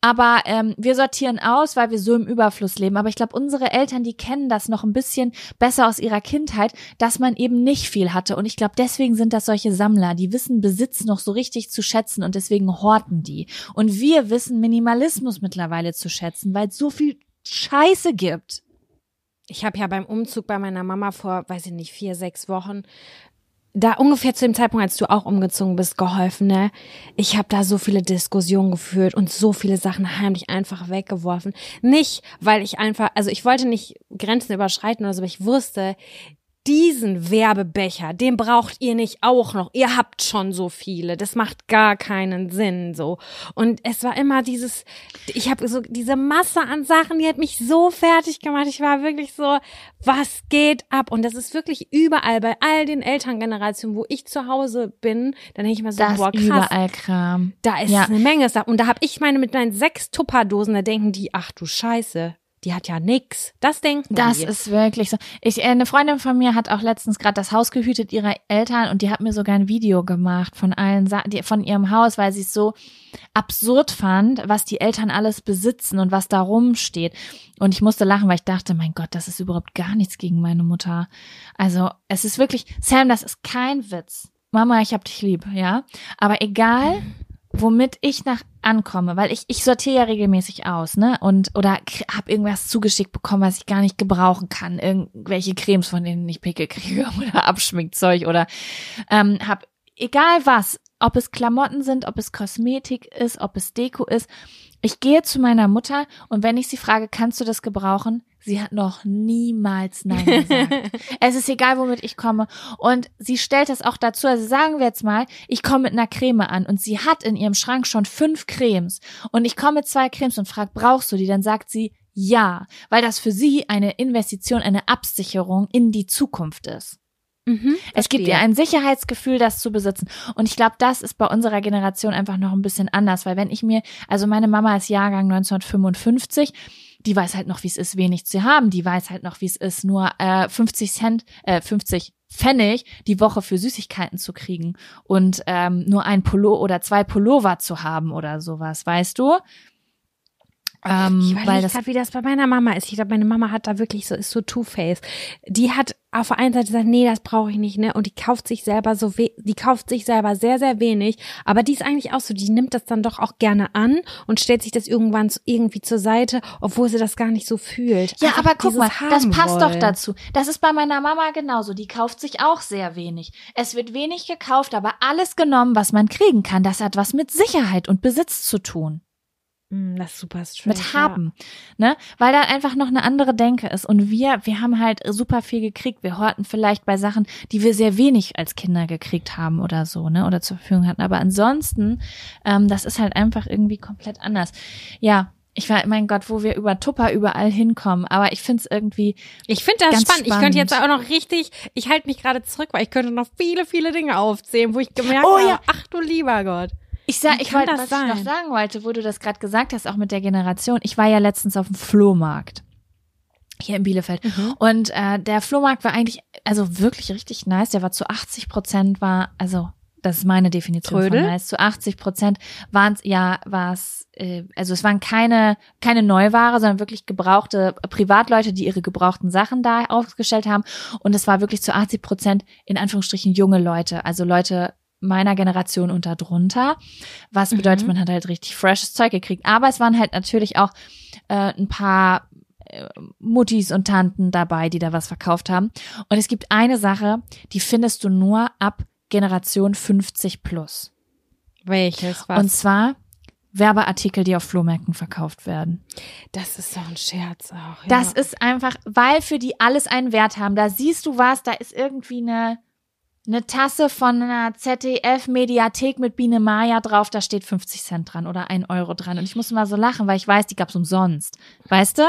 Aber ähm, wir sortieren aus, weil wir so im Überfluss leben. Aber ich glaube, unsere Eltern, die kennen das noch ein bisschen besser aus ihrer Kindheit, dass man eben nicht viel hatte. Und ich glaube, deswegen sind das solche Sammler, die wissen Besitz noch so richtig zu schätzen und deswegen horten die. Und wir wissen Minimalismus mittlerweile zu schätzen, weil es so viel Scheiße gibt. Ich habe ja beim Umzug bei meiner Mama vor, weiß ich nicht, vier, sechs Wochen, da ungefähr zu dem Zeitpunkt, als du auch umgezogen bist, geholfen, ne? Ich habe da so viele Diskussionen geführt und so viele Sachen heimlich einfach weggeworfen. Nicht, weil ich einfach, also ich wollte nicht Grenzen überschreiten oder so, aber ich wusste, diesen Werbebecher, den braucht ihr nicht auch noch. Ihr habt schon so viele. Das macht gar keinen Sinn so. Und es war immer dieses, ich habe so diese Masse an Sachen, die hat mich so fertig gemacht. Ich war wirklich so, was geht ab? Und das ist wirklich überall bei all den Elterngenerationen, wo ich zu Hause bin, dann denke ich mal so, Das boah, krass. überall Kram. Da ist Ja. eine Menge Sachen. Und da habe ich meine mit meinen sechs Tupperdosen, da denken die, ach du Scheiße, die hat ja nix. Das denken Das die. ist wirklich so. Ich, äh, eine Freundin von mir hat auch letztens gerade das Haus gehütet ihrer Eltern und die hat mir sogar ein Video gemacht von allen Sa die, von ihrem Haus, weil sie es so absurd fand, was die Eltern alles besitzen und was da rumsteht. Und ich musste lachen, weil ich dachte, mein Gott, das ist überhaupt gar nichts gegen meine Mutter. Also es ist wirklich, Sam, das ist kein Witz. Mama, ich hab dich lieb, ja. Aber egal, womit ich nach ankomme, weil ich ich sortiere ja regelmäßig aus, ne? Und oder habe irgendwas zugeschickt bekommen, was ich gar nicht gebrauchen kann, irgendwelche Cremes, von denen ich Pickel kriege oder Abschminkzeug oder ähm, hab egal was, ob es Klamotten sind, ob es Kosmetik ist, ob es Deko ist. Ich gehe zu meiner Mutter und wenn ich sie frage, kannst du das gebrauchen? Sie hat noch niemals Nein gesagt. es ist egal, womit ich komme. Und sie stellt das auch dazu. Also sagen wir jetzt mal, ich komme mit einer Creme an und sie hat in ihrem Schrank schon fünf Cremes. Und ich komme mit zwei Cremes und frage, brauchst du die? Dann sagt sie, ja, weil das für sie eine Investition, eine Absicherung in die Zukunft ist. Mhm, Es gibt ihr ein Sicherheitsgefühl, das zu besitzen. Und ich glaube, das ist bei unserer Generation einfach noch ein bisschen anders, weil wenn ich mir, also meine Mama ist Jahrgang 1955, die weiß halt noch, wie es ist, wenig zu haben. Die weiß halt noch, wie es ist, nur äh, 50 Cent, äh, 50 Pfennig die Woche für Süßigkeiten zu kriegen und ähm, nur ein Pullo oder zwei Pullover zu haben oder sowas, weißt du? Ähm, Ich das gerade, wie das bei meiner Mama ist. Ich glaube, meine Mama hat da wirklich so, ist so Two-Face. Die hat auf der einen Seite gesagt, nee, das brauche ich nicht, ne? Und die kauft sich selber so, we die kauft sich selber sehr, sehr wenig. Aber die ist eigentlich auch so, die nimmt das dann doch auch gerne an und stellt sich das irgendwann irgendwie zur Seite, obwohl sie das gar nicht so fühlt. Ja, Einfach aber guck mal, das passt doch wollen. dazu. Das ist bei meiner Mama genauso. Die kauft sich auch sehr wenig. Es wird wenig gekauft, aber alles genommen, was man kriegen kann. Das hat was mit Sicherheit und Besitz zu tun. Mm, Das ist super strange. Mit haben. Ne? Weil da einfach noch eine andere Denke ist. Und wir, wir haben halt super viel gekriegt. Wir horten vielleicht bei Sachen, die wir sehr wenig als Kinder gekriegt haben oder so, ne? Oder zur Verfügung hatten. Aber ansonsten, ähm, das ist halt einfach irgendwie komplett anders. Ja. Ich war, mein Gott, wo wir über Tupper überall hinkommen. Aber ich find's irgendwie, Ich finde das Ganz spannend. Ich spannend. könnte jetzt auch noch richtig, ich halte mich gerade zurück, weil ich könnte noch viele, viele Dinge aufzählen, wo ich gemerkt Oh habe, ja. ach du lieber Gott. Ich sag, ich wollte, was ich noch sein? sagen wollte, wo du das gerade gesagt hast, auch mit der Generation. Ich war ja letztens auf dem Flohmarkt hier in Bielefeld Mhm. und äh, der Flohmarkt war eigentlich, also wirklich richtig nice. Der war zu 80 Prozent war, also das ist meine Definition Trödel? von nice. Zu 80 Prozent waren es, ja, war es, äh, also es waren keine keine Neuware, sondern wirklich gebrauchte Privatleute, die ihre gebrauchten Sachen da aufgestellt haben. Und es war wirklich zu 80 Prozent in Anführungsstrichen junge Leute, also Leute meiner Generation und darunter. Was bedeutet, Mhm. man hat halt richtig freshes Zeug gekriegt. Aber es waren halt natürlich auch äh, ein paar äh, Muttis und Tanten dabei, die da was verkauft haben. Und es gibt eine Sache, die findest du nur ab Generation 50 plus. Welches was? Und zwar Werbeartikel, die auf Flohmärkten verkauft werden. das ist doch ein Scherz auch. Ja. Das ist einfach, weil für die alles einen Wert haben. Da siehst du was, da ist irgendwie eine, eine Tasse von einer ZDF-Mediathek mit Biene Maya drauf, da steht 50 Cent dran oder ein Euro dran. Und ich muss mal so lachen, weil ich weiß, die gab's umsonst. Weißt du?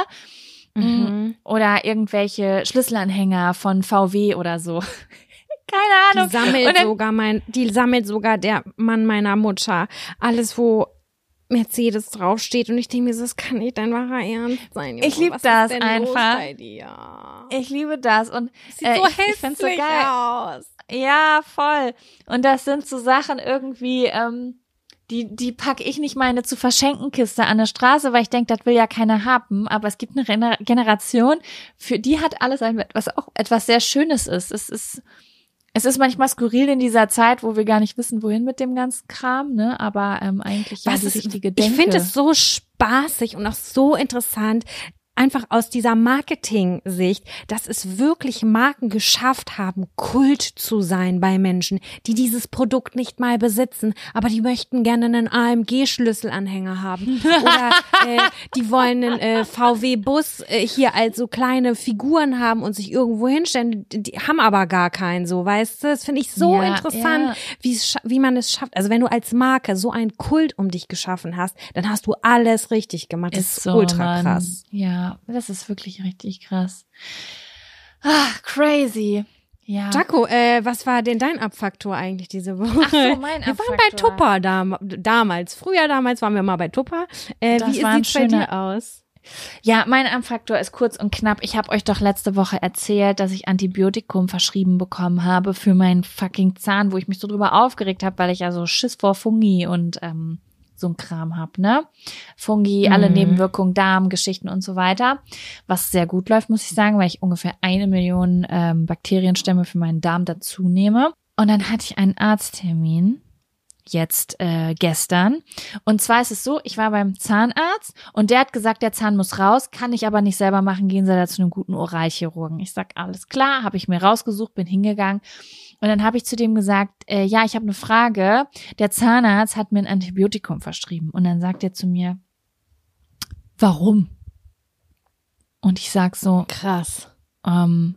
Mhm. Oder irgendwelche Schlüsselanhänger von VW oder so. Keine Ahnung. Die sammelt dann- sogar mein, die sammelt sogar der Mann meiner Mutter. Alles, wo Mercedes draufsteht und ich denke mir, so, das kann nicht dein wahrer Ernst sein. Junge. Ich lieb Was das einfach. Ich liebe das und Sieht äh, so ich, ich find's so hässlich geil. aus. Ja, voll. Und das sind so Sachen irgendwie, ähm, die, die pack ich nicht mal in eine zu verschenken Kiste an der Straße, weil ich denke, das will ja keiner haben. Aber es gibt eine Gener- Generation, für die hat alles ein, was auch etwas sehr Schönes ist. Es ist, es ist manchmal skurril in dieser Zeit, wo wir gar nicht wissen, wohin mit dem ganzen Kram, ne? Aber ähm, eigentlich ja Was die ist- richtige Ich Denke. finde es so spaßig und auch so interessant, einfach aus dieser Marketing-Sicht, dass es wirklich Marken geschafft haben, Kult zu sein bei Menschen, die dieses Produkt nicht mal besitzen, aber die möchten gerne einen AMG-Schlüsselanhänger haben. Oder äh, die wollen einen äh, VW-Bus äh, hier als so kleine Figuren haben und sich irgendwo hinstellen, die, haben aber gar keinen so, weißt du? Das finde ich so Ja, interessant, ja. wie, wie man es schafft. Also wenn du als Marke so einen Kult um dich geschaffen hast, dann hast du alles richtig gemacht. Das ist, ultra Mann. krass. Ja, das ist wirklich richtig krass. Ah, crazy. Ja. Jaco, äh, was war denn dein Abfaktor eigentlich diese Woche? Ach so, mein Wir waren bei Abfaktor. Tupper dam damals. Früher damals waren wir mal bei Tupper. Äh, Das wie sieht's bei dir aus? Ja, mein Am-Faktor ist kurz und knapp. Ich habe euch doch letzte Woche erzählt, dass ich Antibiotikum verschrieben bekommen habe für meinen fucking Zahn, wo ich mich so drüber aufgeregt habe, weil ich ja so Schiss vor Fungi und ähm, so ein Kram hab, ne? Fungi, alle Mhm. Nebenwirkungen, Darmgeschichten und so weiter. Was sehr gut läuft, muss ich sagen, weil ich ungefähr eine Million ähm, Bakterienstämme für meinen Darm dazu nehme. Und dann hatte ich einen Arzttermin jetzt äh, gestern. Und zwar ist es so, ich war beim Zahnarzt und der hat gesagt, der Zahn muss raus, kann ich aber nicht selber machen, gehen Sie da zu einem guten Oralchirurgen. Ich sag, alles klar, habe ich mir rausgesucht, bin hingegangen. Und dann habe ich zu dem gesagt, äh, ja, ich habe eine Frage. Der Zahnarzt hat mir ein Antibiotikum verschrieben. Und dann sagt er zu mir, warum? Und ich sag so, Krass. ähm,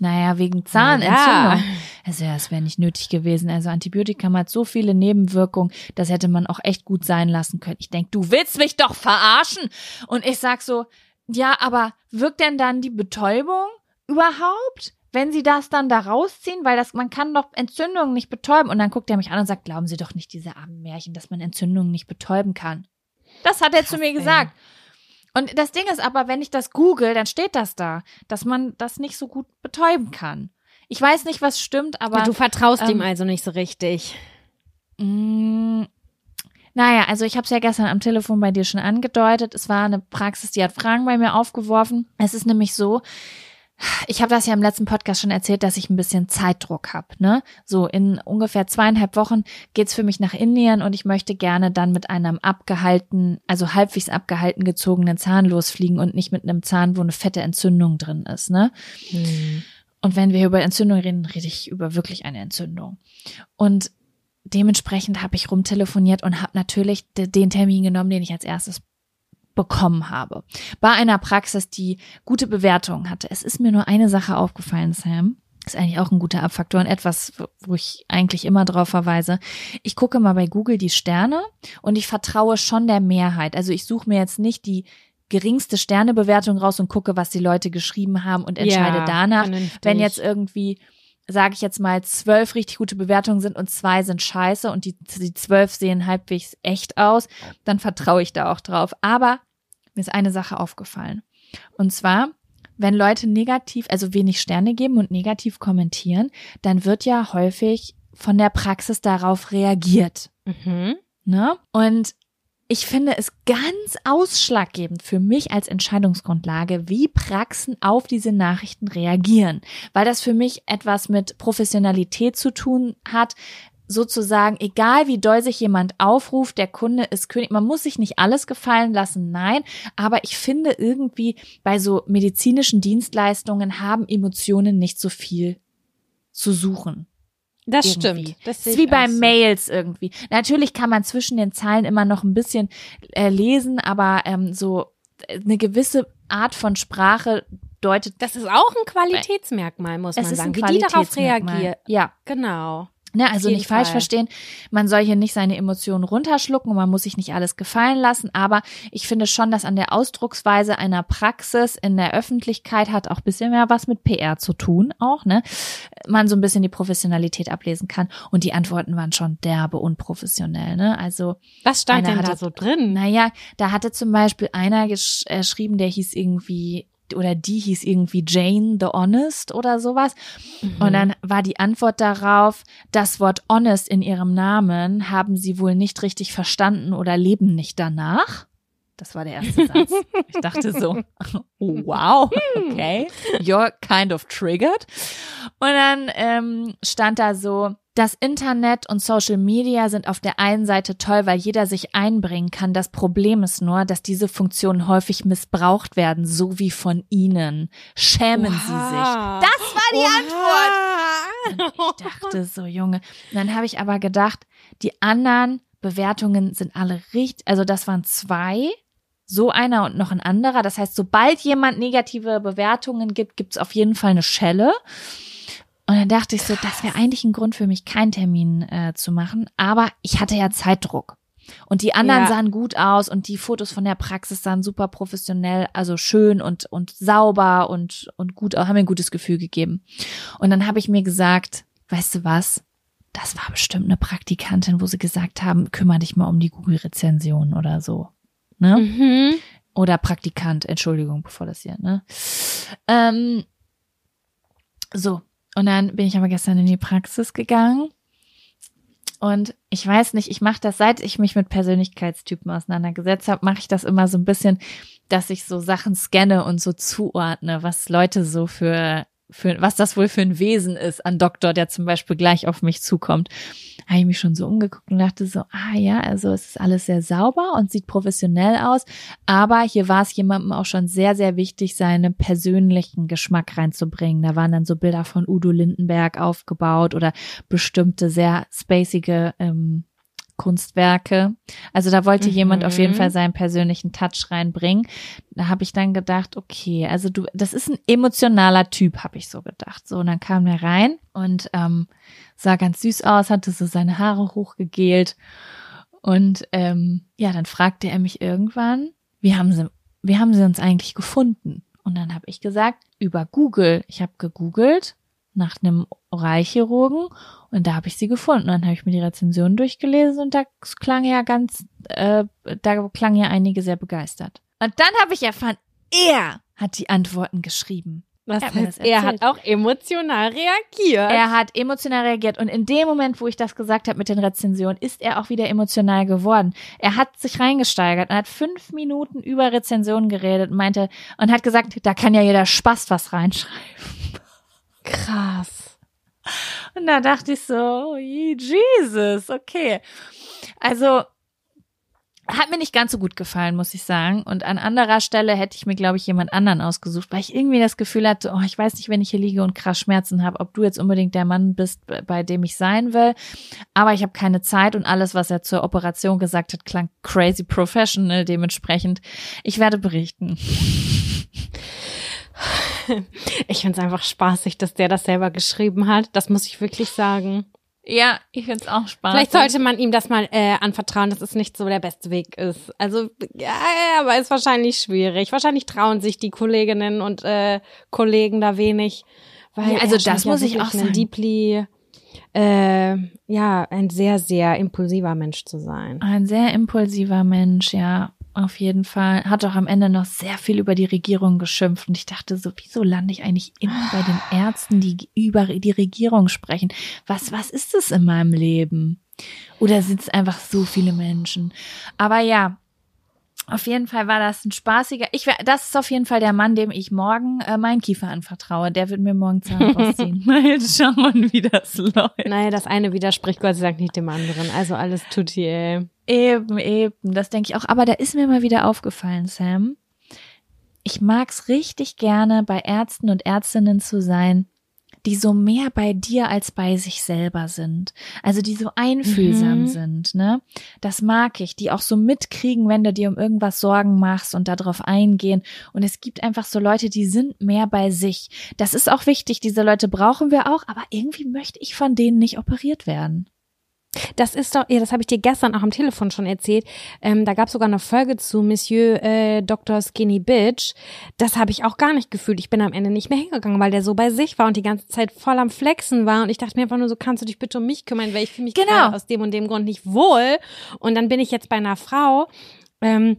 naja, wegen Zahnentzündung. Ja. Also ja, es wäre nicht nötig gewesen. Also Antibiotikum hat so viele Nebenwirkungen, das hätte man auch echt gut sein lassen können. Ich denk, du willst mich doch verarschen. Und ich sag so, ja, aber wirkt denn dann die Betäubung überhaupt? Wenn sie das dann da rausziehen, weil das, man kann doch Entzündungen nicht betäuben. Und dann guckt er mich an und sagt, glauben Sie doch nicht diese armen Märchen, dass man Entzündungen nicht betäuben kann. Das hat er zu Krass, mir ey. gesagt. Und das Ding ist aber, wenn ich das google, dann steht das da, dass man das nicht so gut betäuben kann. Ich weiß nicht, was stimmt, aber. du vertraust ihm ähm, also nicht so richtig. Mm, naja, also ich habe es ja gestern am Telefon bei dir schon angedeutet. Es war eine Praxis, die hat Fragen bei mir aufgeworfen. Es ist nämlich so, ich habe das ja im letzten Podcast schon erzählt, dass ich ein bisschen Zeitdruck habe. Ne? So in ungefähr zweieinhalb Wochen geht's für mich nach Indien und ich möchte gerne dann mit einem abgehalten, also halbwegs abgehalten gezogenen Zahn losfliegen und nicht mit einem Zahn, wo eine fette Entzündung drin ist. Ne? Hm. Und wenn wir über Entzündung reden, rede ich über wirklich eine Entzündung. Und dementsprechend habe ich rumtelefoniert und habe natürlich de- den Termin genommen, den ich als erstes bekommen habe. Bei einer Praxis, die gute Bewertungen hatte. Es ist mir nur eine Sache aufgefallen, Sam. Ist eigentlich auch ein guter Abfaktor und etwas, wo ich eigentlich immer drauf verweise. Ich gucke mal bei Google die Sterne und ich vertraue schon der Mehrheit. Also ich suche mir jetzt nicht die geringste Sternebewertung raus und gucke, was die Leute geschrieben haben und entscheide Ja, danach. vernünftig. Wenn jetzt irgendwie, sage ich jetzt mal, zwölf richtig gute Bewertungen sind und zwei sind scheiße und die, die zwölf sehen halbwegs echt aus, dann vertraue ich da auch drauf. Aber mir ist eine Sache aufgefallen. Und zwar, wenn Leute negativ, also wenig Sterne geben und negativ kommentieren, dann wird ja häufig von der Praxis darauf reagiert. Mhm. Ne? Und ich finde es ganz ausschlaggebend für mich als Entscheidungsgrundlage, wie Praxen auf diese Nachrichten reagieren, weil das für mich etwas mit Professionalität zu tun hat. Sozusagen, egal wie doll sich jemand aufruft, der Kunde ist König. Man muss sich nicht alles gefallen lassen, nein. Aber ich finde irgendwie bei so medizinischen Dienstleistungen haben Emotionen nicht so viel zu suchen. Das Irgendwie. stimmt. Das ist wie bei so. Mails irgendwie. Natürlich kann man zwischen den Zeilen immer noch ein bisschen äh, lesen, aber ähm, so äh, eine gewisse Art von Sprache deutet. Das ist auch ein Qualitätsmerkmal, muss es man ist sagen, ein wie die darauf reagieren. Ja, Genau. Ne, also nicht falsch Fall. verstehen. Man soll hier nicht seine Emotionen runterschlucken und man muss sich nicht alles gefallen lassen. Aber ich finde schon, dass an der Ausdrucksweise einer Praxis in der Öffentlichkeit hat auch ein bisschen mehr was mit PR zu tun, auch, ne? Man so ein bisschen die Professionalität ablesen kann. Und die Antworten waren schon derbe unprofessionell, ne? Also, Was stand denn hat da so drin? naja, da hatte zum Beispiel einer äh, geschrieben, der hieß irgendwie, oder die hieß irgendwie Jane the Honest oder sowas. Und dann war die Antwort darauf, das Wort honest in ihrem Namen haben sie wohl nicht richtig verstanden oder leben nicht danach. Das war der erste Satz. Ich dachte so, wow, okay, you're kind of triggered. Und dann ähm, stand da so, das Internet und Social Media sind auf der einen Seite toll, weil jeder sich einbringen kann. Das Problem ist nur, dass diese Funktionen häufig missbraucht werden, so wie von Ihnen. Schämen Sie sich. Das war die Antwort. Und ich dachte so, Junge. Und dann habe ich aber gedacht, die anderen Bewertungen sind alle richtig, also das waren zwei, so einer und noch ein anderer. Das heißt, sobald jemand negative Bewertungen gibt, gibt's auf jeden Fall eine Schelle. Und dann dachte ich so, das wäre eigentlich ein Grund für mich, keinen Termin äh, zu machen. Aber ich hatte ja Zeitdruck. Und die anderen Ja. sahen gut aus und die Fotos von der Praxis sahen super professionell, also schön und, und sauber und, und gut, haben mir ein gutes Gefühl gegeben. Und dann habe ich mir gesagt, weißt du was? Das war bestimmt eine Praktikantin, wo sie gesagt haben, kümmere dich mal um die Google-Rezension oder so. Ne? Mhm. Oder Praktikant, Entschuldigung, bevor das hier, ne? Ähm, so, und dann bin ich aber gestern in die Praxis gegangen. Und ich weiß nicht, ich mache das, seit ich mich mit Persönlichkeitstypen auseinandergesetzt habe, mache ich das immer so ein bisschen, dass ich so Sachen scanne und so zuordne, was Leute so für, für was das wohl für ein Wesen ist an Doktor, der zum Beispiel gleich auf mich zukommt. Habe ich mich schon so umgeguckt und dachte so, ah ja, also es ist alles sehr sauber und sieht professionell aus, aber hier war es jemandem auch schon sehr, sehr wichtig, seinen persönlichen Geschmack reinzubringen. Da waren dann so Bilder von Udo Lindenberg aufgebaut oder bestimmte sehr spacige ähm, Kunstwerke. Also da wollte Mhm. jemand auf jeden Fall seinen persönlichen Touch reinbringen. Da habe ich dann gedacht, okay, also du, das ist ein emotionaler Typ, habe ich so gedacht. So, und dann kam er rein und ähm, sah ganz süß aus, hatte so seine Haare hochgegelt. Und ähm, ja, dann fragte er mich irgendwann, wie haben sie, wie haben sie uns eigentlich gefunden? Und dann habe ich gesagt, über Google. Ich habe gegoogelt nach einem Oralchirurgen und da habe ich sie gefunden. Dann habe ich mir die Rezension durchgelesen und da klang ja ganz, äh, da klang ja einige sehr begeistert. Und dann habe ich erfahren, er hat die Antworten geschrieben. Das Er heißt, das er hat auch emotional reagiert. Er hat emotional reagiert und in dem Moment, wo ich das gesagt habe mit den Rezensionen, ist er auch wieder emotional geworden. Er hat sich reingesteigert und hat fünf Minuten über Rezensionen geredet und meinte und hat gesagt, da kann ja jeder Spaß was reinschreiben. Krass. Und da dachte ich so, oh, Jesus, okay. Also hat mir nicht ganz so gut gefallen, muss ich sagen. Und an anderer Stelle hätte ich mir, glaube ich, jemand anderen ausgesucht, weil ich irgendwie das Gefühl hatte, oh, ich weiß nicht, wenn ich hier liege und krass Schmerzen habe, ob du jetzt unbedingt der Mann bist, bei dem ich sein will. Aber ich habe keine Zeit und alles, was er zur Operation gesagt hat, klang crazy professional. Dementsprechend, ich werde berichten. Ich finde es einfach spaßig, dass der das selber geschrieben hat. Das muss ich wirklich sagen. Ja, ich finde es auch spannend. Vielleicht sollte man ihm das mal äh, anvertrauen, dass es nicht so der beste Weg ist. Also, ja, aber ist wahrscheinlich schwierig. Wahrscheinlich trauen sich die Kolleginnen und äh, Kollegen da wenig. Weil Ja, also das ja muss ich wirklich auch ein sagen. Deeply, äh, ja, ein sehr, sehr impulsiver Mensch zu sein. Ein sehr impulsiver Mensch, ja, auf jeden Fall. Hat auch am Ende noch sehr viel über die Regierung geschimpft. Und ich dachte so, wieso lande ich eigentlich immer bei den Ärzten, die über die Regierung sprechen? Was, was ist das in meinem Leben? Oder sind es einfach so viele Menschen? Aber ja, auf jeden Fall war das ein spaßiger. Ich wär, das ist auf jeden Fall der Mann, dem ich morgen äh, meinen Kiefer anvertraue. Der wird mir morgen Zahn rausziehen. Mal schauen, wie das läuft. Naja, das eine widerspricht Gott sei Dank nicht dem anderen. Also alles tutti, ey. Eben, eben, das denke ich auch. Aber da ist mir mal wieder aufgefallen, Sam. Ich mag's richtig gerne, bei Ärzten und Ärztinnen zu sein, die so mehr bei dir als bei sich selber sind. Also die so einfühlsam Mhm. sind, ne? Das mag ich, die auch so mitkriegen, wenn du dir um irgendwas Sorgen machst und darauf eingehen. Und es gibt einfach so Leute, die sind mehr bei sich. Das ist auch wichtig, diese Leute brauchen wir auch, aber irgendwie möchte ich von denen nicht operiert werden. Das ist doch, ja, das habe ich dir gestern auch am Telefon schon erzählt. Ähm, da gab es sogar eine Folge zu Monsieur äh, Dr. Skinny Bitch. Das habe ich auch gar nicht gefühlt. Ich bin am Ende nicht mehr hingegangen, weil der so bei sich war und die ganze Zeit voll am Flexen war. Und ich dachte mir einfach nur so, kannst du dich bitte um mich kümmern, weil ich fühle mich Genau. gerade aus dem und dem Grund nicht wohl. Und dann bin ich jetzt bei einer Frau. Ähm,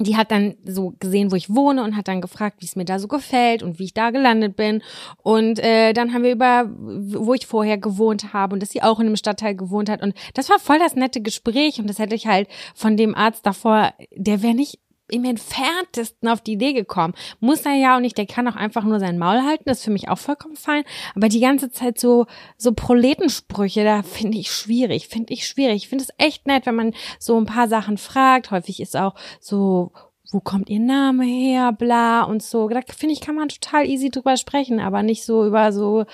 die hat dann so gesehen, wo ich wohne und hat dann gefragt, wie es mir da so gefällt und wie ich da gelandet bin. Und äh, dann haben wir über, wo ich vorher gewohnt habe und dass sie auch in einem Stadtteil gewohnt hat. Und das war voll das nette Gespräch und das hätte ich halt von dem Arzt davor, der wäre nicht im entferntesten auf die Idee gekommen. Muss er ja und nicht, der kann auch einfach nur sein Maul halten, das ist für mich auch vollkommen fein. Aber die ganze Zeit so, so Proletensprüche, da finde ich schwierig, finde ich schwierig. Ich finde es echt nett, wenn man so ein paar Sachen fragt. Häufig ist auch so, wo kommt ihr Name her, bla und so. Da finde ich, kann man total easy drüber sprechen, aber nicht so über so,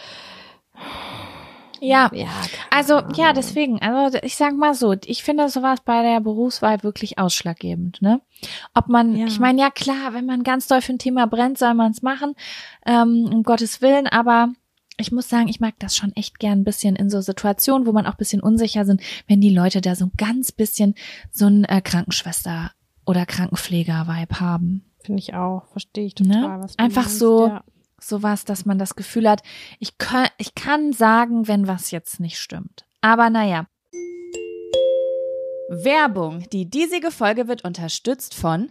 Ja, ja. Also ja, deswegen, also ich sag mal so, ich finde sowas bei der Berufswahl wirklich ausschlaggebend, ne? Ob man, Ja. ich meine, ja klar, wenn man ganz doll für ein Thema brennt, soll man es machen, ähm, um Gottes Willen, aber ich muss sagen, ich mag das schon echt gern ein bisschen in so Situationen, wo man auch ein bisschen unsicher sind, wenn die Leute da so ein ganz bisschen so ein äh, Krankenschwester oder Krankenpfleger-Vibe haben. Finde ich auch, verstehe ich total. Ne? Was du Einfach so, ja. Sowas, dass man das Gefühl hat, ich kann, ich kann sagen, wenn was jetzt nicht stimmt. Aber naja. Werbung. Die diesige Folge wird unterstützt von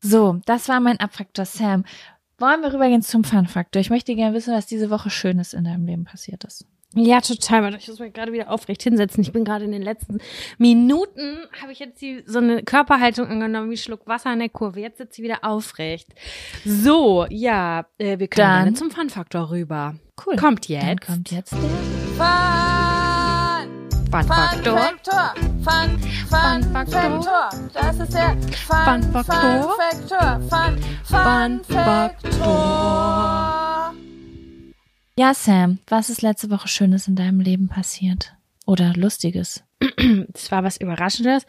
So, das war mein Abfaktor Sam. Wollen wir rübergehen zum Fun-Faktor? Ich möchte gerne wissen, was diese Woche Schönes in deinem Leben passiert ist. Ja, total. Ich muss mich gerade wieder aufrecht hinsetzen. Ich bin gerade in den letzten Minuten, habe ich jetzt die, so eine Körperhaltung angenommen wie Schluck Wasser in der Kurve. Jetzt sitze ich wieder aufrecht. So, ja, äh, wir können Dann- gerne zum Fun-Faktor rüber. Cool. Kommt Dann jetzt. kommt jetzt der Fun! Fun-Faktor. Faktor. Fun, Fun, Fun Faktor. Faktor. Das ist der Fun, Fun Faktor. Fun Faktor. Fun, Fun Fun Faktor. Ja, Sam, was ist letzte Woche Schönes in deinem Leben passiert? Oder Lustiges? Es war was Überraschendes.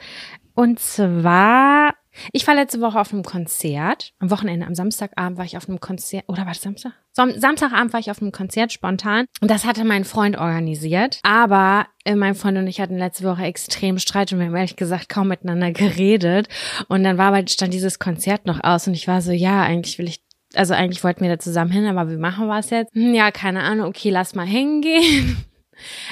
Und zwar, ich war letzte Woche auf einem Konzert. Am Wochenende, am Samstagabend war ich auf einem Konzert. Oder war das Samstag? Sam Samstagabend war ich auf einem Konzert spontan. Und das hatte mein Freund organisiert. Aber äh, mein Freund und ich hatten letzte Woche extrem Streit und wir haben ehrlich gesagt kaum miteinander geredet. Und dann war aber, stand dieses Konzert noch aus und ich war so, ja, eigentlich will ich also eigentlich wollten wir da zusammen hin, aber wie machen wir es jetzt? Hm, ja, keine Ahnung, okay, lass mal hingehen.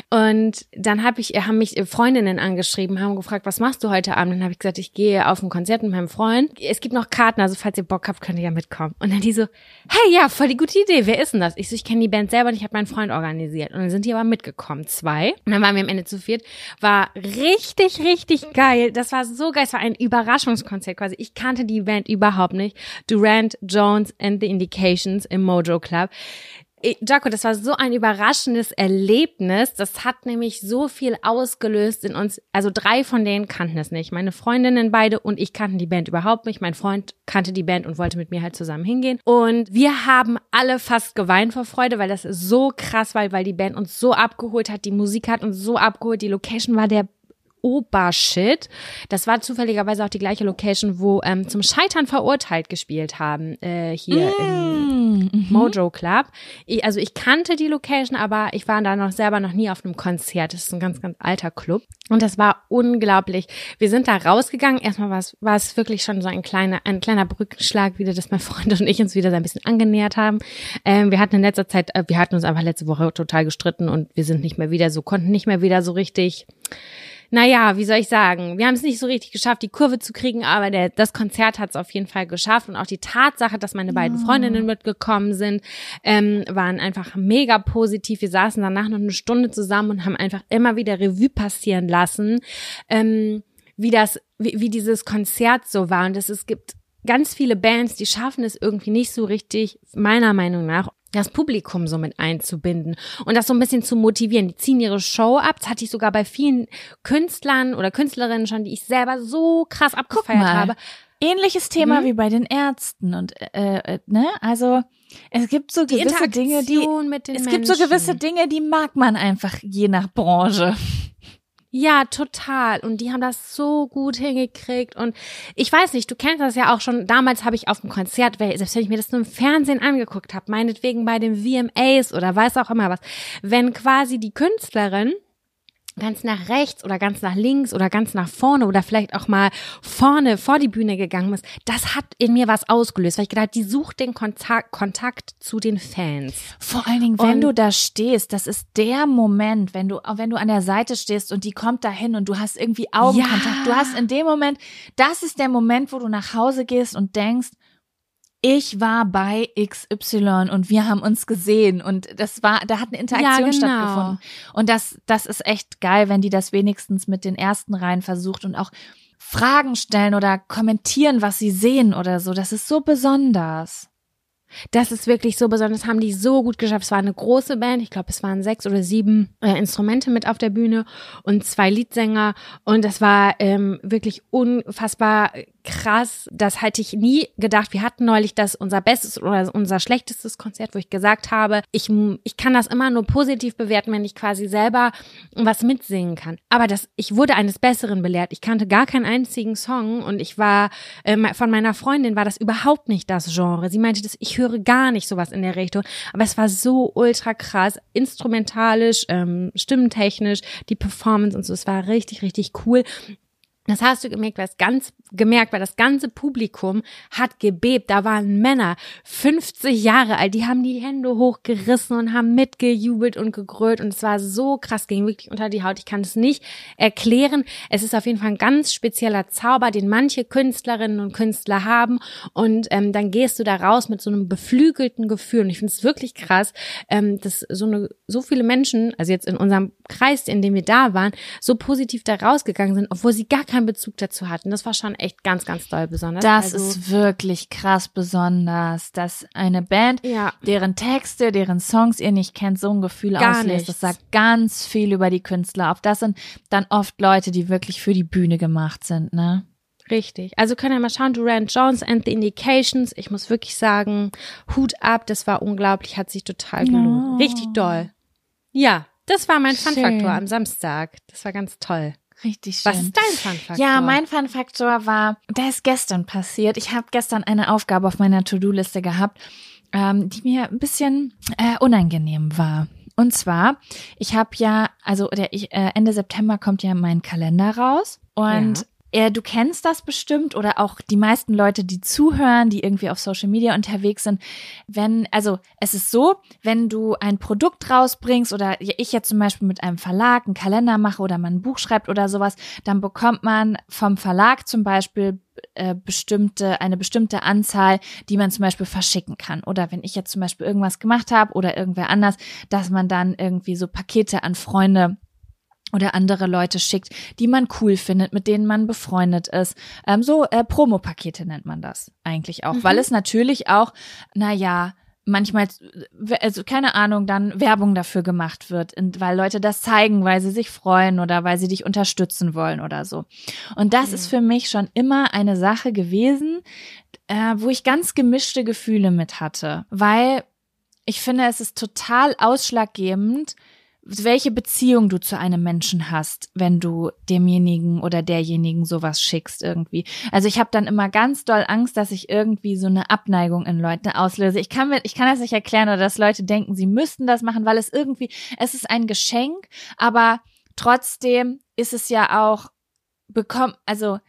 Und dann habe ich, haben mich Freundinnen angeschrieben, haben gefragt, was machst du heute Abend? Dann habe ich gesagt, ich gehe auf ein Konzert mit meinem Freund. Es gibt noch Karten, also falls ihr Bock habt, könnt ihr ja mitkommen. Und dann die so, hey, ja, voll die gute Idee. Wer ist denn das? Ich so, ich kenne die Band selber und ich habe meinen Freund organisiert. Und dann sind die aber mitgekommen, zwei. Und dann waren wir am Ende zu viert. War richtig, richtig geil. Das war so geil. Es war ein Überraschungskonzert quasi. Ich kannte die Band überhaupt nicht. Durant, Jones and the Indications im Mojo Club. Eh, Jaco, das war so ein überraschendes Erlebnis. Das hat nämlich so viel ausgelöst in uns. Also drei von denen kannten es nicht. Meine Freundinnen beide und ich kannten die Band überhaupt nicht. Mein Freund kannte die Band und wollte mit mir halt zusammen hingehen. Und wir haben alle fast geweint vor Freude, weil das so krass war, weil die Band uns so abgeholt hat. Die Musik hat uns so abgeholt. Die Location war der Obershit. Das war zufälligerweise auch die gleiche Location, wo ähm, zum Scheitern verurteilt gespielt haben, äh, hier im Mhm. Mojo Club. Ich, also ich kannte die Location, aber ich war da noch selber noch nie auf einem Konzert. Das ist ein ganz, ganz alter Club. Und das war unglaublich. Wir sind da rausgegangen. Erstmal war es, war es wirklich schon so ein kleiner, ein kleiner Brückenschlag wieder, dass mein Freund und ich uns wieder so ein bisschen angenähert haben. Ähm, wir hatten in letzter Zeit, äh, wir hatten uns einfach letzte Woche total gestritten und wir sind nicht mehr wieder so, konnten nicht mehr wieder so richtig naja, wie soll ich sagen, wir haben es nicht so richtig geschafft, die Kurve zu kriegen, aber der, das Konzert hat es auf jeden Fall geschafft. Und auch die Tatsache, dass meine beiden Freundinnen mitgekommen sind, ähm, waren einfach mega positiv. Wir saßen danach noch eine Stunde zusammen und haben einfach immer wieder Revue passieren lassen, ähm, wie das, wie, wie dieses Konzert so war. Und es, es gibt ganz viele Bands, die schaffen es irgendwie nicht so richtig, meiner Meinung nach, das Publikum so mit einzubinden und das so ein bisschen zu motivieren. Die ziehen ihre Show ab. Das hatte ich sogar bei vielen Künstlern oder Künstlerinnen schon, die ich selber so krass abgefeiert habe. Ähnliches Thema Mhm. wie bei den Ärzten und äh, äh, ne, also es gibt so Die gewisse Dinge, die es Menschen. gibt so gewisse Dinge, die mag man einfach je nach Branche. Ja, total. Und die haben das so gut hingekriegt. Und ich weiß nicht, du kennst das ja auch schon. Damals habe ich auf dem Konzert, selbst wenn ich mir das nur im Fernsehen angeguckt habe, meinetwegen bei den VMAs oder weiß auch immer was, wenn quasi die Künstlerin ganz nach rechts oder ganz nach links oder ganz nach vorne oder vielleicht auch mal vorne vor die Bühne gegangen ist, das hat in mir was ausgelöst, weil ich gedacht, die sucht den Kontakt, Kontakt zu den Fans. Vor allen Dingen, wenn Und- du da stehst, das ist der Moment, wenn du, wenn du an der Seite stehst und die kommt dahin und du hast irgendwie Augenkontakt. Ja. Du hast in dem Moment, das ist der Moment, wo du nach Hause gehst und denkst, ich war bei XY und wir haben uns gesehen und das war, da hat eine Interaktion Ja, genau. stattgefunden. Und das, das ist echt geil, wenn die das wenigstens mit den ersten Reihen versucht und auch Fragen stellen oder kommentieren, was sie sehen oder so. Das ist so besonders. Das ist wirklich so besonders, haben die so gut geschafft. Es war eine große Band, ich glaube, es waren sechs oder sieben äh, Instrumente mit auf der Bühne und zwei Liedsänger. Und das war ähm, wirklich unfassbar krass. Das hätte ich nie gedacht. Wir hatten neulich das unser bestes oder unser schlechtestes Konzert, wo ich gesagt habe, ich, ich kann das immer nur positiv bewerten, wenn ich quasi selber was mitsingen kann. Aber das, ich wurde eines Besseren belehrt. Ich kannte gar keinen einzigen Song und ich war, ähm, von meiner Freundin war das überhaupt nicht das Genre. Sie meinte, das, ich höre gar nicht sowas in der Richtung. Aber es war so ultra krass, instrumentalisch, ähm, stimmentechnisch, die Performance und so. Es war richtig, richtig cool. Das hast du gemerkt, weil das ganz, gemerkt, weil das ganze Publikum hat gebebt. Da waren Männer, 50 Jahre alt, die haben die Hände hochgerissen und haben mitgejubelt und gegrölt. Und es war so krass, ging wirklich unter die Haut. Ich kann es nicht erklären. Es ist auf jeden Fall ein ganz spezieller Zauber, den manche Künstlerinnen und Künstler haben. Und ähm, dann gehst du da raus mit so einem beflügelten Gefühl. Und ich finde es wirklich krass, ähm, dass so eine, so viele Menschen, also jetzt in unserem Kreis, in dem wir da waren, so positiv da rausgegangen sind, obwohl sie gar keinen Bezug dazu hatten. Das war schon echt ganz, ganz doll besonders. Das also, ist wirklich krass besonders, dass eine Band, ja. deren Texte, deren Songs ihr nicht kennt, so ein Gefühl Gar auslöst. nichts. Das sagt ganz viel über die Künstler auf. Das sind dann oft Leute, die wirklich für die Bühne gemacht sind, ne? Richtig. Also können wir mal schauen, Durant Jones and the Indications. Ich muss wirklich sagen, Hut ab, das war unglaublich, hat sich total gelohnt. Oh. Richtig doll. Ja, das war mein. Fun-Faktor am Samstag. Das war ganz toll. Richtig schön. Was ist dein Fun-Faktor? Ja, mein Fun-Faktor war, der ist gestern passiert. Ich habe gestern eine Aufgabe auf meiner To-Do-Liste gehabt, ähm, die mir ein bisschen äh, unangenehm war. Und zwar, ich habe ja, also der, ich, äh, Ende September kommt ja mein Kalender raus und Ja. Du kennst das bestimmt oder auch die meisten Leute, die zuhören, die irgendwie auf Social Media unterwegs sind. Wenn, also es ist so, wenn du ein Produkt rausbringst oder ich jetzt zum Beispiel mit einem Verlag einen Kalender mache oder man ein Buch schreibt oder sowas, dann bekommt man vom Verlag zum Beispiel äh, bestimmte, eine bestimmte Anzahl, die man zum Beispiel verschicken kann. Oder wenn ich jetzt zum Beispiel irgendwas gemacht habe oder irgendwer anders, dass man dann irgendwie so Pakete an Freunde oder andere Leute schickt, die man cool findet, mit denen man befreundet ist. Ähm, so äh, Promopakete nennt man das eigentlich auch, mhm. weil es natürlich auch, na ja, manchmal, also keine Ahnung, dann Werbung dafür gemacht wird, weil Leute das zeigen, weil sie sich freuen oder weil sie dich unterstützen wollen oder so. Und das ja. ist für mich schon immer eine Sache gewesen, äh, wo ich ganz gemischte Gefühle mit hatte, weil ich finde, es ist total ausschlaggebend, welche Beziehung du zu einem Menschen hast, wenn du demjenigen oder derjenigen sowas schickst irgendwie. Also ich habe dann immer ganz doll Angst, dass ich irgendwie so eine Abneigung in Leuten auslöse. Ich kann mir, ich kann das nicht erklären oder dass Leute denken, sie müssten das machen, weil es irgendwie, es ist ein Geschenk, aber trotzdem ist es ja auch bekommt, also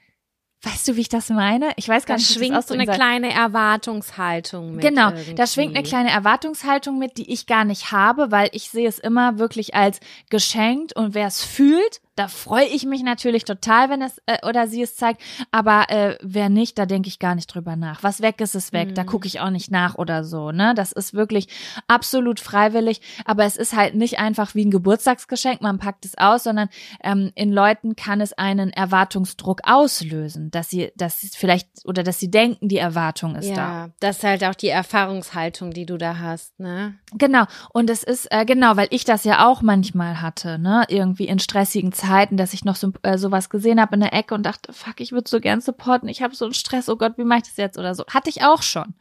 Weißt du, wie ich das meine? Ich weiß gar da nicht, wie schwingt so eine sagt. kleine Erwartungshaltung mit. Genau, irgendwie. da schwingt eine kleine Erwartungshaltung mit, die ich gar nicht habe, weil ich sehe es immer wirklich als geschenkt und wer es fühlt, da freue ich mich natürlich total, wenn es äh, oder sie es zeigt. Aber äh, wer nicht, da denke ich gar nicht drüber nach. Was weg ist, ist weg. Mhm. Da gucke ich auch nicht nach oder so. Ne, das ist wirklich absolut freiwillig. Aber es ist halt nicht einfach wie ein Geburtstagsgeschenk. Man packt es aus, sondern ähm, in Leuten kann es einen Erwartungsdruck auslösen, dass sie, dass sie vielleicht oder dass sie denken, die Erwartung ist ja, da. Ja, das ist halt auch die Erfahrungshaltung, die du da hast. Ne? Genau. Und es ist äh, genau, weil ich das ja auch manchmal hatte. Ne, irgendwie in stressigen Zeiten Zeiten, dass ich noch so äh, sowas gesehen habe in der Ecke und dachte, fuck, ich würde so gern supporten, ich habe so einen Stress, oh Gott, wie mache ich das jetzt oder so. Hatte ich auch schon.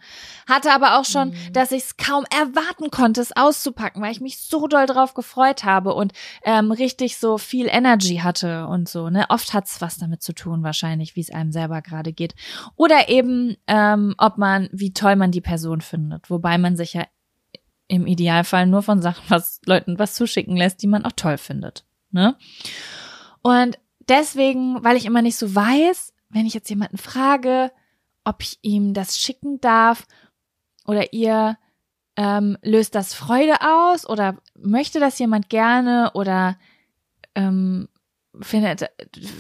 Hatte aber auch schon, mhm. dass ich es kaum erwarten konnte, es auszupacken, weil ich mich so doll drauf gefreut habe und ähm, richtig so viel Energy hatte und so. Ne? Oft hat's was damit zu tun, wahrscheinlich, wie es einem selber gerade geht. Oder eben, ähm, ob man, wie toll man die Person findet. Wobei man sich ja im Idealfall nur von Sachen was Leuten was zuschicken lässt, die man auch toll findet. Ne? Und deswegen, weil ich immer nicht so weiß, wenn ich jetzt jemanden frage, ob ich ihm das schicken darf oder ihr, ähm, löst das Freude aus oder möchte das jemand gerne oder ähm, findet,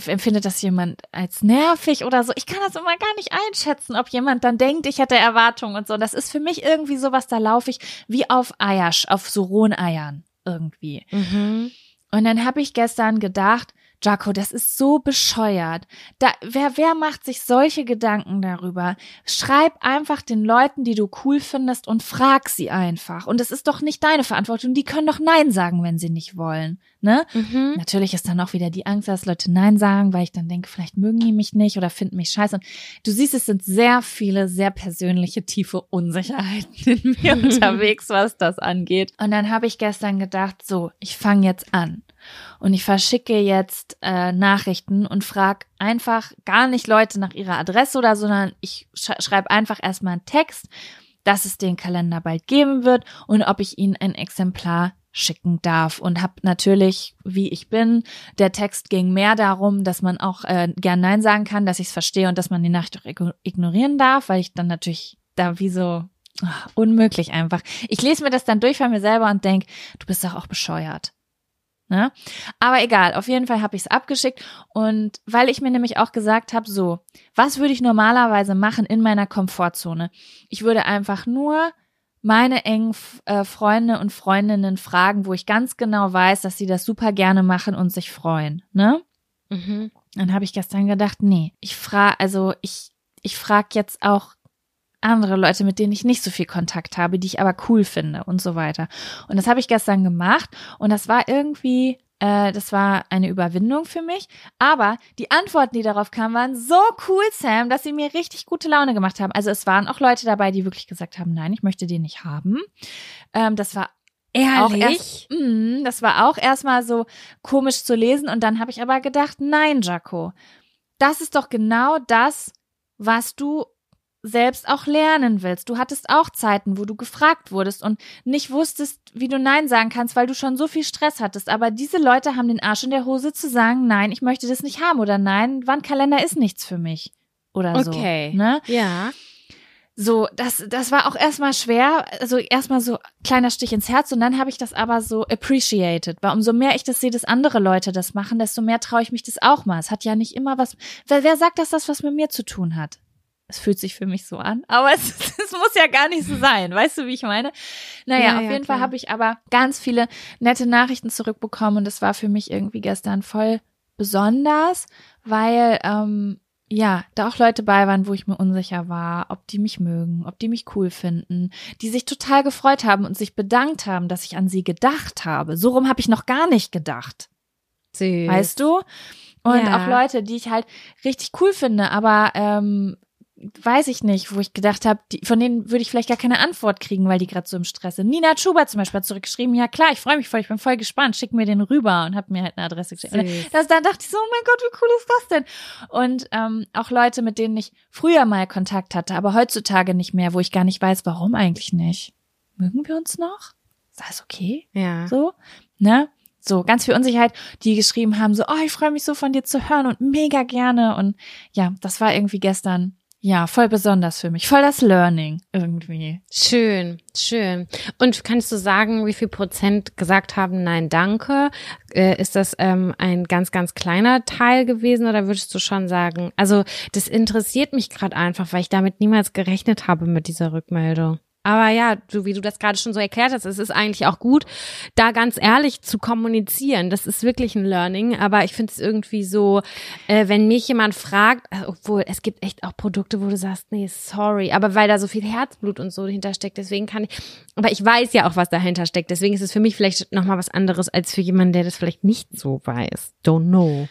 empfindet das jemand als nervig oder so. Ich kann das immer gar nicht einschätzen, ob jemand dann denkt, ich hätte Erwartungen und so. Das ist für mich irgendwie sowas, da laufe ich wie auf Eier, auf so rohen Eiern irgendwie. Mhm. Und dann habe ich gestern gedacht, Jaco, das ist so bescheuert. Da, wer, wer macht sich solche Gedanken darüber? Schreib einfach den Leuten, die du cool findest und frag sie einfach. Und es ist doch nicht deine Verantwortung. Die können doch Nein sagen, wenn sie nicht wollen. Ne? Mhm. Natürlich ist dann auch wieder die Angst, dass Leute Nein sagen, weil ich dann denke, vielleicht mögen die mich nicht oder finden mich scheiße. Und du siehst, es sind sehr viele, sehr persönliche, tiefe Unsicherheiten in mir unterwegs, was das angeht. Und dann habe ich gestern gedacht, so, ich fange jetzt an. Und ich verschicke jetzt äh, Nachrichten und frage einfach gar nicht Leute nach ihrer Adresse oder, sondern ich sch schreibe einfach erstmal einen Text, dass es den Kalender bald geben wird und ob ich ihnen ein Exemplar schicken darf und habe natürlich, wie ich bin, der Text ging mehr darum, dass man auch äh, gern Nein sagen kann, dass ich es verstehe und dass man die Nachricht auch ignorieren darf, weil ich dann natürlich da wie so ach, unmöglich einfach. Ich lese mir das dann durch von mir selber und denk, du bist doch auch bescheuert. Ne? Aber egal, auf jeden Fall habe ich es abgeschickt und weil ich mir nämlich auch gesagt habe, so, was würde ich normalerweise machen in meiner Komfortzone? Ich würde einfach nur meine engen äh, Freunde und Freundinnen fragen, wo ich ganz genau weiß, dass sie das super gerne machen und sich freuen, ne? Mhm. Dann habe ich gestern gedacht, nee, ich frage, also ich ich frage jetzt auch andere Leute, mit denen ich nicht so viel Kontakt habe, die ich aber cool finde und so weiter. Und das habe ich gestern gemacht und das war irgendwie, äh, das war eine Überwindung für mich. Aber die Antworten, die darauf kamen, waren so cool, Sam, dass sie mir richtig gute Laune gemacht haben. Also es waren auch Leute dabei, die wirklich gesagt haben, nein, ich möchte den nicht haben. Ähm, das war Ehrlich? Auch erst, mh, das war auch erstmal so komisch zu lesen und dann habe ich aber gedacht, nein, Jaco, das ist doch genau das, was du selbst auch lernen willst. Du hattest auch Zeiten, wo du gefragt wurdest und nicht wusstest, wie du Nein sagen kannst, weil du schon so viel Stress hattest. Aber diese Leute haben den Arsch in der Hose zu sagen, nein, ich möchte das nicht haben oder nein, Wandkalender ist nichts für mich. Oder so. Okay. Ne? Ja. So, das, das war auch erstmal schwer. Also erstmal so kleiner Stich ins Herz und dann habe ich das aber so appreciated. Weil umso mehr ich das sehe, dass andere Leute das machen, desto mehr traue ich mich das auch mal. Es hat ja nicht immer was. Wer, wer sagt, dass das was mit mir zu tun hat? Es fühlt sich für mich so an, aber es, es muss ja gar nicht so sein. Weißt du, wie ich meine? Naja, Ja, auf ja, jeden klar. Fall habe ich aber ganz viele nette Nachrichten zurückbekommen und es war für mich irgendwie gestern voll besonders, weil ähm, ja, da auch Leute bei waren, wo ich mir unsicher war, ob die mich mögen, ob die mich cool finden, die sich total gefreut haben und sich bedankt haben, dass ich an sie gedacht habe. So rum habe ich noch gar nicht gedacht, Süß. weißt du? Und Ja. auch Leute, die ich halt richtig cool finde, aber ähm, weiß ich nicht, wo ich gedacht habe, von denen würde ich vielleicht gar keine Antwort kriegen, weil die gerade so im Stress sind. Nina Schubert zum Beispiel hat zurückgeschrieben, ja klar, ich freue mich voll, ich bin voll gespannt, schick mir den rüber und hat mir halt eine Adresse geschickt. Das, dann dachte ich so, oh mein Gott, wie cool ist das denn? Und ähm, auch Leute, mit denen ich früher mal Kontakt hatte, aber heutzutage nicht mehr, wo ich gar nicht weiß, warum eigentlich nicht. Mögen wir uns noch? Ist alles okay? Ja. So, ne? So, ganz viel Unsicherheit, die geschrieben haben, so, oh, ich freue mich so von dir zu hören und mega gerne. Und ja, das war irgendwie gestern, ja, voll besonders für mich. Voll das Learning irgendwie. Schön, schön. Und kannst du sagen, wie viel Prozent gesagt haben, nein, danke? Äh, ist das ähm, ein ganz, ganz kleiner Teil gewesen oder würdest du schon sagen, also das interessiert mich gerade einfach, weil ich damit niemals gerechnet habe mit dieser Rückmeldung. Aber ja, so wie du das gerade schon so erklärt hast, es ist eigentlich auch gut, da ganz ehrlich zu kommunizieren. Das ist wirklich ein Learning. Aber ich finde es irgendwie so, äh, wenn mich jemand fragt, äh, obwohl es gibt echt auch Produkte, wo du sagst, nee, sorry, aber weil da so viel Herzblut und so dahinter steckt, deswegen kann ich, aber ich weiß ja auch, was dahinter steckt. Deswegen ist es für mich vielleicht nochmal was anderes als für jemanden, der das vielleicht nicht so weiß. Don't know.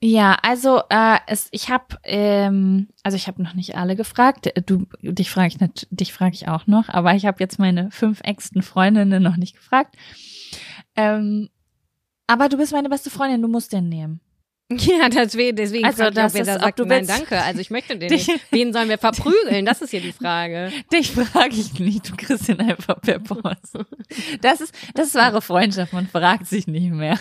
Ja, also äh, es, ich habe, ähm, also ich habe noch nicht alle gefragt. Äh, Du, dich frage ich, nat- dich frage ich auch noch, aber ich habe jetzt meine fünf engsten Freundinnen noch nicht gefragt. Ähm, aber du bist meine beste Freundin, du musst den nehmen. Ja, deswegen, deswegen Also, frag ich, das ob ist- da sagt, du nein, danke. Also ich möchte den nicht. Wen sollen wir verprügeln? Das ist hier die Frage. Dich frage ich nicht, du kriegst ihn einfach per Post. Das ist, das ist wahre Freundschaft, man fragt sich nicht mehr.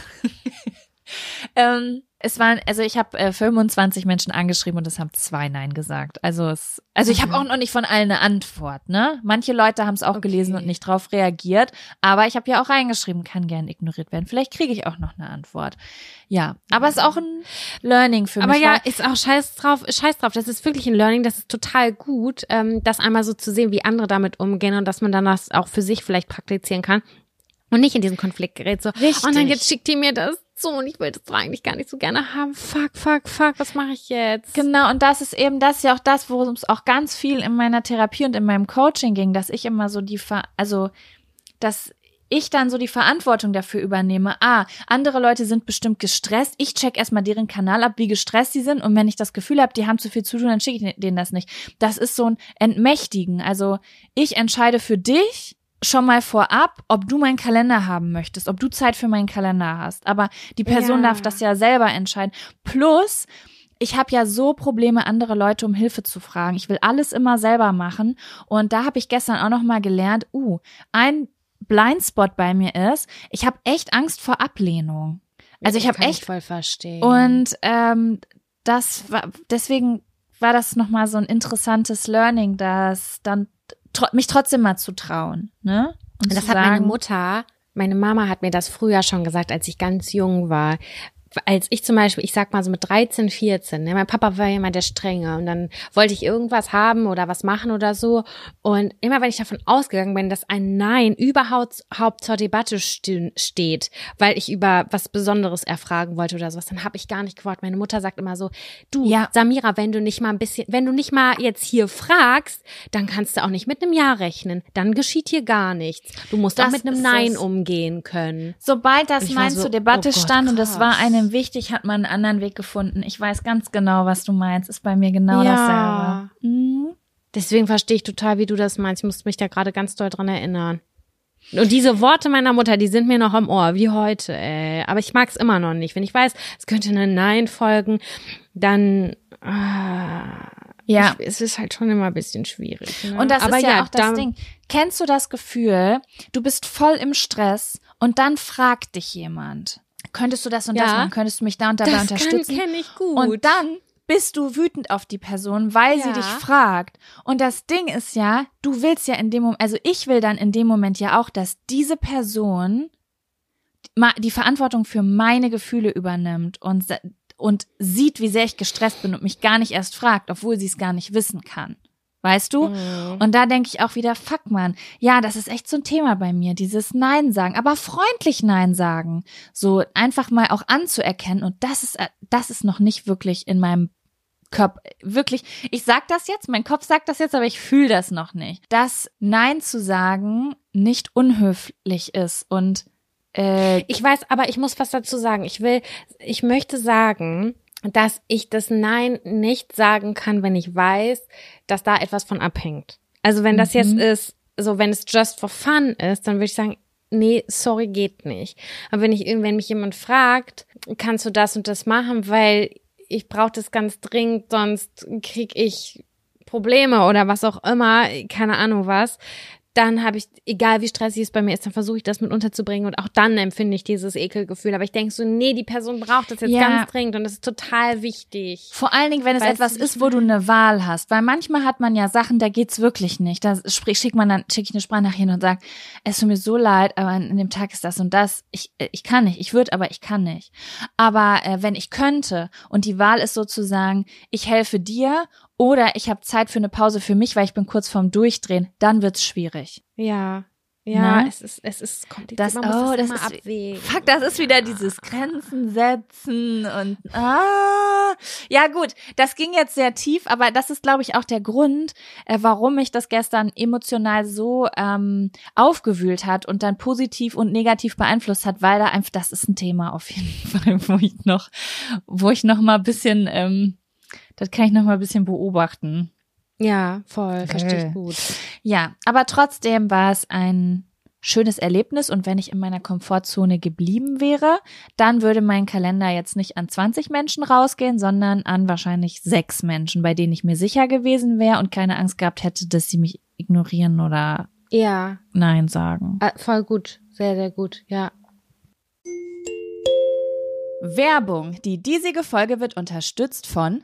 Ähm, es waren, also ich habe äh, 25 Menschen angeschrieben und es haben zwei Nein gesagt. Also es, also ich habe auch noch nicht von allen eine Antwort, ne? Manche Leute haben es auch Okay. gelesen und nicht drauf reagiert, aber ich habe ja auch reingeschrieben, kann gern ignoriert werden. Vielleicht kriege ich auch noch eine Antwort. Ja, aber es ist auch ein Learning für Aber mich. ja, weil- ist auch scheiß drauf, scheiß drauf. Das ist wirklich ein Learning. Das ist total gut, ähm, das einmal so zu sehen, wie andere damit umgehen und dass man dann das auch für sich vielleicht praktizieren kann. Und nicht in diesen Konflikt gerät, so, Richtig. und dann jetzt schickt die mir das zu und ich das doch eigentlich gar nicht so gerne haben. Fuck, fuck, fuck, was mache ich jetzt? Genau, und das ist eben das ist ja auch das, worum es auch ganz viel in meiner Therapie und in meinem Coaching ging, dass ich immer so die, Ver also, dass ich dann so die Verantwortung dafür übernehme. Ah, andere Leute sind bestimmt gestresst. Ich check erstmal deren Kanal ab, wie gestresst sie sind. Und wenn ich das Gefühl habe, die haben zu viel zu tun, dann schicke ich denen das nicht. Das ist so ein Entmächtigen. Also ich entscheide für dich schon mal vorab, ob du meinen Kalender haben möchtest, ob du Zeit für meinen Kalender hast. Aber die Person Ja. darf das ja selber entscheiden. Plus, ich habe ja so Probleme, andere Leute um Hilfe zu fragen. Ich will alles immer selber machen. Und da habe ich gestern auch noch mal gelernt, uh, ein Blindspot bei mir ist, ich habe echt Angst vor Ablehnung. Also ich habe echt voll verstehen. und ähm, das war deswegen war das noch mal so ein interessantes Learning, dass dann tro mich trotzdem mal zu trauen, ne? Und Das zu hat meine Mutter, meine Mama hat mir das früher schon gesagt, als ich ganz jung war. Als ich zum Beispiel, ich sag mal so mit 13, 14, ne, mein Papa war immer der Strenge und dann wollte ich irgendwas haben oder was machen oder so. Und immer wenn ich davon ausgegangen bin, dass ein Nein überhaupt Haupt zur Debatte steht, weil ich über was Besonderes erfragen wollte oder sowas, dann habe ich gar nicht gewartet. Meine Mutter sagt immer so, du, Ja. Samira, wenn du nicht mal ein bisschen, wenn du nicht mal jetzt hier fragst, dann kannst du auch nicht mit einem Ja rechnen. Dann geschieht hier gar nichts. Du musst auch Das mit einem Nein umgehen können. Sobald das Nein so, zur Debatte oh Gott, stand und es war krass. Wichtig, hat man einen anderen Weg gefunden. Ich weiß ganz genau, was du meinst. Ist bei mir genau Ja. dasselbe. Mhm. Deswegen verstehe ich total, wie du das meinst. Ich musste mich da gerade ganz doll dran erinnern. Und diese Worte meiner Mutter, die sind mir noch am Ohr, wie heute, ey. Aber ich mag es immer noch nicht. Wenn ich weiß, es könnte ein Nein folgen, dann, ah, Ja. ich, es ist halt schon immer ein bisschen schwierig. Ne? Und das Aber ist ja, auch das da- Ding. Kennst du das Gefühl, du bist voll im Stress und dann fragt dich jemand, könntest du das und das Ja. machen, könntest du mich da und dabei Das unterstützen? kenne ich gut. Und dann bist du wütend auf die Person, weil sie Ja. dich fragt. Und das Ding ist ja, du willst ja in dem Moment, also ich will dann in dem Moment ja auch, dass diese Person die Verantwortung für meine Gefühle übernimmt und, und sieht, wie sehr ich gestresst bin und mich gar nicht erst fragt, obwohl sie es gar nicht wissen kann. Weißt du? Mhm. Und da denke ich auch wieder, fuck man, ja, das ist echt so ein Thema bei mir, dieses Nein sagen, aber freundlich Nein sagen. So einfach mal auch anzuerkennen und das ist, äh, das ist noch nicht wirklich in meinem Körper, wirklich, ich sag das jetzt, mein Kopf sagt das jetzt, aber ich fühle das noch nicht. Dass Nein zu sagen nicht unhöflich ist und äh, Ich weiß, aber ich muss was dazu sagen. Ich will, ich möchte sagen, dass ich das Nein nicht sagen kann, wenn ich weiß, dass da etwas von abhängt. Also wenn das jetzt Mhm. ist, so wenn es just for fun ist, dann würde ich sagen, nee, sorry, geht nicht. Aber wenn ich wenn mich jemand fragt, kannst du das und das machen, weil ich brauche das ganz dringend, sonst krieg ich Probleme oder was auch immer, keine Ahnung was, dann habe ich, egal wie stressig es bei mir ist, dann versuche ich das mit unterzubringen und auch dann empfinde ich dieses Ekelgefühl. Aber ich denke so, nee, die Person braucht das jetzt Ja. ganz dringend und das ist total wichtig. Vor allen Dingen, wenn es Weißt etwas ist, wo du eine Wahl hast. Weil manchmal hat man ja Sachen, da geht's wirklich nicht. Da sprich- schickt man dann, schicke ich eine Sprachnachricht hin und sagt, es tut mir so leid, aber an, an dem Tag ist das und das. Ich, äh, ich kann nicht. Ich würde, aber ich kann nicht. Aber äh, wenn ich könnte und die Wahl ist sozusagen, ich helfe dir oder ich habe Zeit für eine Pause für mich, weil ich bin kurz vorm Durchdrehen, dann wird's schwierig. Ja. Ja, Na? es ist, es ist kompliziert. Das- Man muss oh, das, das immer ist- abwägen. Fuck, das ist wieder dieses Grenzen setzen und ah. Ja gut, das ging jetzt sehr tief, aber das ist, glaube ich, auch der Grund, äh, warum mich das gestern emotional so ähm, aufgewühlt hat und dann positiv und negativ beeinflusst hat, weil da einfach, das ist ein Thema auf jeden Fall, wo ich noch, wo ich noch mal ein bisschen, ähm, das kann ich noch mal ein bisschen beobachten. Ja, voll, verstehe ich gut. Ja, aber trotzdem war es ein schönes Erlebnis und wenn ich in meiner Komfortzone geblieben wäre, dann würde mein Kalender jetzt nicht an 20 Menschen rausgehen, sondern an wahrscheinlich sechs Menschen, bei denen ich mir sicher gewesen wäre und keine Angst gehabt hätte, dass sie mich ignorieren oder Ja, Nein sagen. äh, voll gut. Sehr, sehr gut, ja. Werbung. Die diesige Folge wird unterstützt von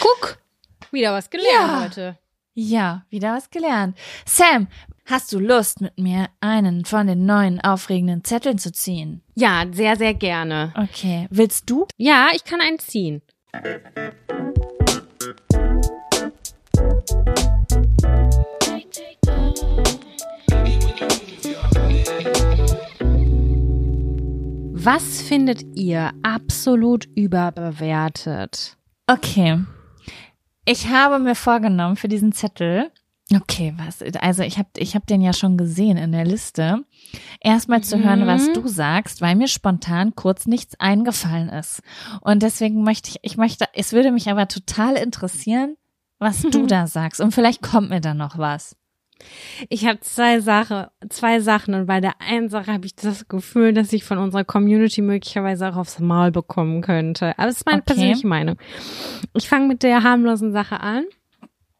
Guck, wieder was gelernt Ja. heute. Ja, wieder was gelernt. Sam, hast du Lust, mit mir einen von den neuen aufregenden Zetteln zu ziehen? Ja, sehr, sehr gerne. Okay, willst du? Ja, ich kann einen ziehen. Was findet ihr absolut überbewertet? Okay. Ich habe mir vorgenommen für diesen Zettel, Okay, was? Also ich habe ich hab den ja schon gesehen in der Liste. Erstmal zu hören, was Mhm. du sagst, weil mir spontan kurz nichts eingefallen ist. Und deswegen möchte ich, ich möchte, es würde mich aber total interessieren, was du da sagst. Und vielleicht kommt mir da noch was. Ich habe zwei Sache, zwei Sachen und bei der einen Sache habe ich das Gefühl, dass ich von unserer Community möglicherweise auch aufs Maul bekommen könnte. Aber es ist meine Okay. persönliche Meinung. Ich fange mit der harmlosen Sache an.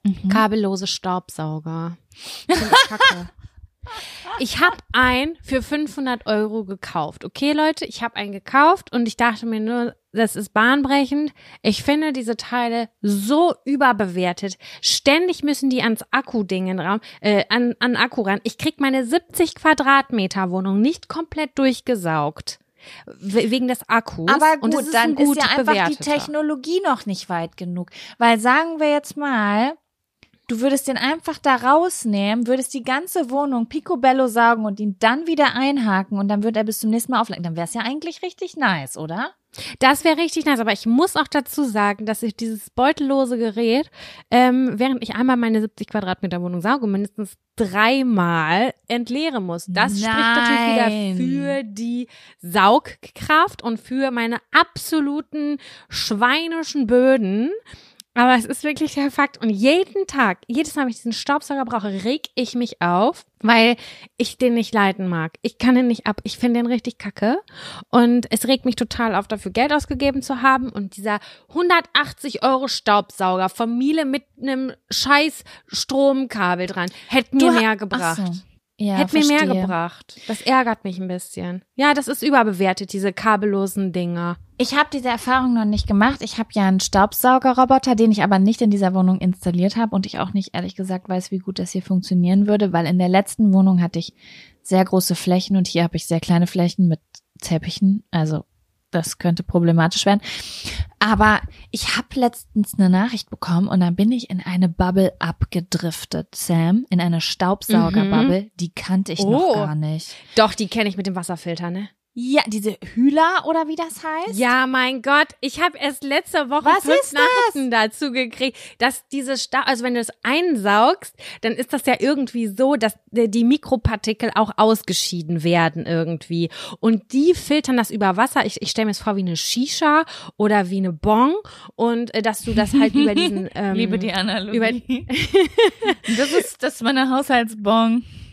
Mhm. Kabellose Staubsauger. Kacke. Ich habe einen für 500 Euro gekauft. Okay, Leute, ich habe einen gekauft und ich dachte mir nur, das ist bahnbrechend. Ich finde diese Teile so überbewertet. Ständig müssen die ans Akku-Ding äh, an, an Akku ran. Ich krieg meine 70 Quadratmeter Wohnung nicht komplett durchgesaugt. We- Wegen des Akkus. Aber Und gut, es ist dann gut ist ja einfach die. Technologie noch nicht weit genug. Weil sagen wir jetzt mal, du würdest den einfach da rausnehmen, würdest die ganze Wohnung picobello saugen und ihn dann wieder einhaken und dann würde er bis zum nächsten Mal auflegen. Dann wäre es ja eigentlich richtig nice, oder? Das wäre richtig nice, aber ich muss auch dazu sagen, dass ich dieses beutellose Gerät, ähm, während ich einmal meine 70 Quadratmeter Wohnung sauge, mindestens dreimal entleeren muss. Das spricht natürlich Nein. wieder für die Saugkraft und für meine absoluten schweinischen Böden. Aber es ist wirklich der Fakt. Und jeden Tag, jedes Mal, wenn ich diesen Staubsauger brauche, reg ich mich auf, weil ich den nicht leiten mag. Ich kann den nicht ab. Ich finde den richtig kacke. Und es regt mich total auf, dafür Geld ausgegeben zu haben. Und dieser 180 Euro Staubsauger von Miele mit einem scheiß Stromkabel dran, hätte mir mehr Ach gebracht. so. Ja, Hätte mir mehr gebracht. Das ärgert mich ein bisschen. Ja, das ist überbewertet, diese kabellosen Dinger. Ich habe diese Erfahrung noch nicht gemacht. Ich habe ja einen Staubsaugerroboter, den ich aber nicht in dieser Wohnung installiert habe und ich auch nicht ehrlich gesagt weiß, wie gut das hier funktionieren würde, weil in der letzten Wohnung hatte ich sehr große Flächen und hier habe ich sehr kleine Flächen mit Teppichen. Also das könnte problematisch werden. Aber ich habe letztens eine Nachricht bekommen und dann bin ich in eine Bubble abgedriftet, Sam, in eine Staubsaugerbubble. Die kannte ich noch Oh. gar nicht. Doch, die kenne ich mit dem Wasserfilter, ne? Ja, diese Hühler oder wie das heißt? Ja, mein Gott, ich habe erst letzte Woche Was fünf ist das? Nachrichten dazu gekriegt, dass diese Sta also wenn du es einsaugst, dann ist das ja irgendwie so, dass die Mikropartikel auch ausgeschieden werden irgendwie und die filtern das über Wasser. Ich, ich stelle mir es vor wie eine Shisha oder wie eine Bong und äh, dass du das halt über diesen ähm, Liebe die Analogie. über- das ist das ist meine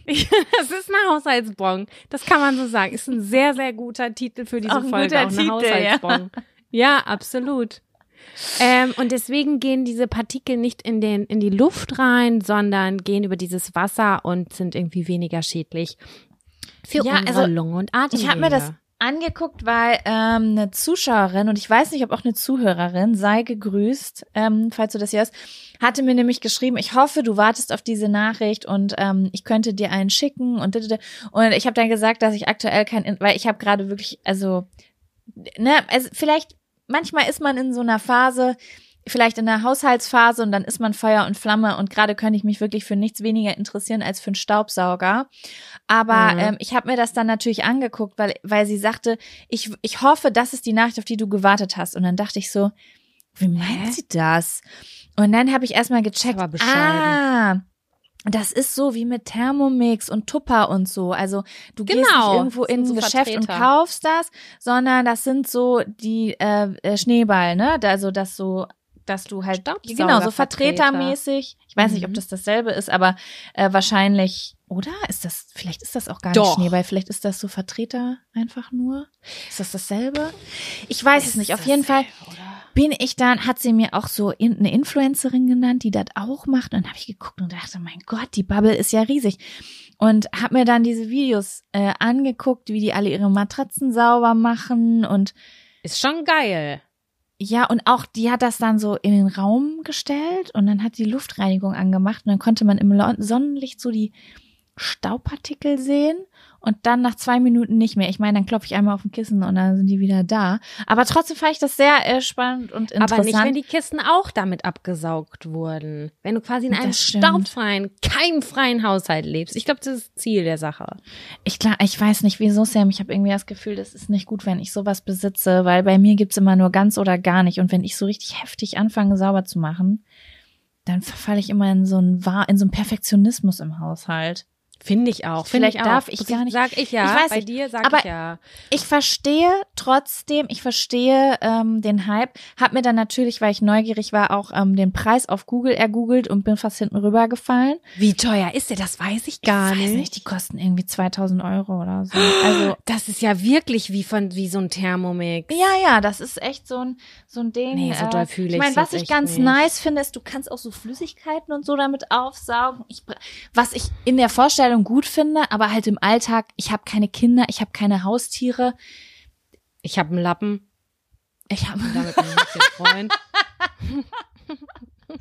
Haushaltsbon. Das ist eine Haushaltsbon. Das kann man so sagen. Ist ein sehr, sehr guter Titel für diese Auch ein Folge. guter auch eine Titel, ja. Haushaltsbon. Ja, absolut. Ähm, und deswegen gehen diese Partikel nicht in, den, in die Luft rein, sondern gehen über dieses Wasser und sind irgendwie weniger schädlich für Ja, unsere also, Lunge und Atemwege. Ich habe mir das angeguckt, weil ähm, eine Zuschauerin und ich weiß nicht, ob auch eine Zuhörerin, sei gegrüßt, ähm, falls du das hier hast, hatte mir nämlich geschrieben, ich hoffe, du wartest auf diese Nachricht und ähm, ich könnte dir einen schicken und und ich habe dann gesagt, dass ich aktuell kein, weil ich habe gerade wirklich, also ne, also vielleicht manchmal ist man in so einer Phase, vielleicht in der Haushaltsphase und dann ist man Feuer und Flamme und gerade könnte ich mich wirklich für nichts weniger interessieren als für einen Staubsauger. Aber Mhm. ähm, ich habe mir das dann natürlich angeguckt, weil, weil sie sagte, ich, ich hoffe, das ist die Nachricht, auf die du gewartet hast. Und dann dachte ich so, wie meint Hä? sie das? Und dann habe ich erstmal gecheckt, Aber bescheiden. ah, das ist so wie mit Thermomix und Tupper und so. Also du gehst Genau, nicht irgendwo das sind in ein so Geschäft und Vertreter. kaufst das, sondern das sind so die äh, äh, Schneeball, ne? Also das so, dass du halt genau so vertretermäßig. Ich weiß nicht, ob Mhm. das dasselbe ist, aber äh, wahrscheinlich. Oder ist das? Vielleicht ist das auch gar Doch. nicht Schneeball. Vielleicht ist das so Vertreter einfach nur. Ist das dasselbe? Ich weiß es nicht. Auf jeden Fall bin ich dann, hat sie mir auch so in, eine Influencerin genannt, die das auch macht. Und dann habe ich geguckt und dachte, mein Gott, die Bubble ist ja riesig. Und habe mir dann diese Videos äh, angeguckt, wie die alle ihre Matratzen sauber machen und Ist schon geil. Ja, und auch die hat das dann so in den Raum gestellt und dann hat die Luftreinigung angemacht und dann konnte man im Sonnenlicht so die Staubpartikel sehen und dann nach zwei Minuten nicht mehr. Ich meine, dann klopfe ich einmal auf ein Kissen und dann sind die wieder da. Aber trotzdem fand ich das sehr äh, spannend und interessant. Aber nicht, wenn die Kisten auch damit abgesaugt wurden. Wenn du quasi in einem staubfreien, keimfreien Haushalt lebst. Ich glaube, das ist das Ziel der Sache. Ich klar, ich weiß nicht wieso, Sam. Ich habe irgendwie das Gefühl, das ist nicht gut, wenn ich sowas besitze, weil bei mir gibt's immer nur ganz oder gar nicht. Und wenn ich so richtig heftig anfange, sauber zu machen, dann verfalle ich immer in so einen, in so einen Perfektionismus im Haushalt. Finde ich auch. Finde Vielleicht ich auch. darf ich gar nicht- Sag ich ja. Ich weiß Bei nicht. dir sag Aber ich ja. Ich verstehe trotzdem, ich verstehe ähm, den Hype. Hab mir dann natürlich, weil ich neugierig war, auch ähm, den Preis auf Google ergoogelt und bin fast hinten rübergefallen. Wie teuer ist der? Das weiß ich gar ich weiß nicht. nicht, die kosten irgendwie 2000 Euro oder so. Also Das ist ja wirklich wie von wie so ein Thermomix. Ja, ja, das ist echt so ein, so ein Ding. Nee, so doll fühle ich ich's meine, was ich ganz nicht. nice finde, ist, du kannst auch so Flüssigkeiten und so damit aufsaugen. Ich, was ich in der Vorstellung gut finde, aber halt im Alltag, ich habe keine Kinder, ich habe keine Haustiere. Ich habe einen Lappen. Ich habe Damit bin ich ein bisschen Freund.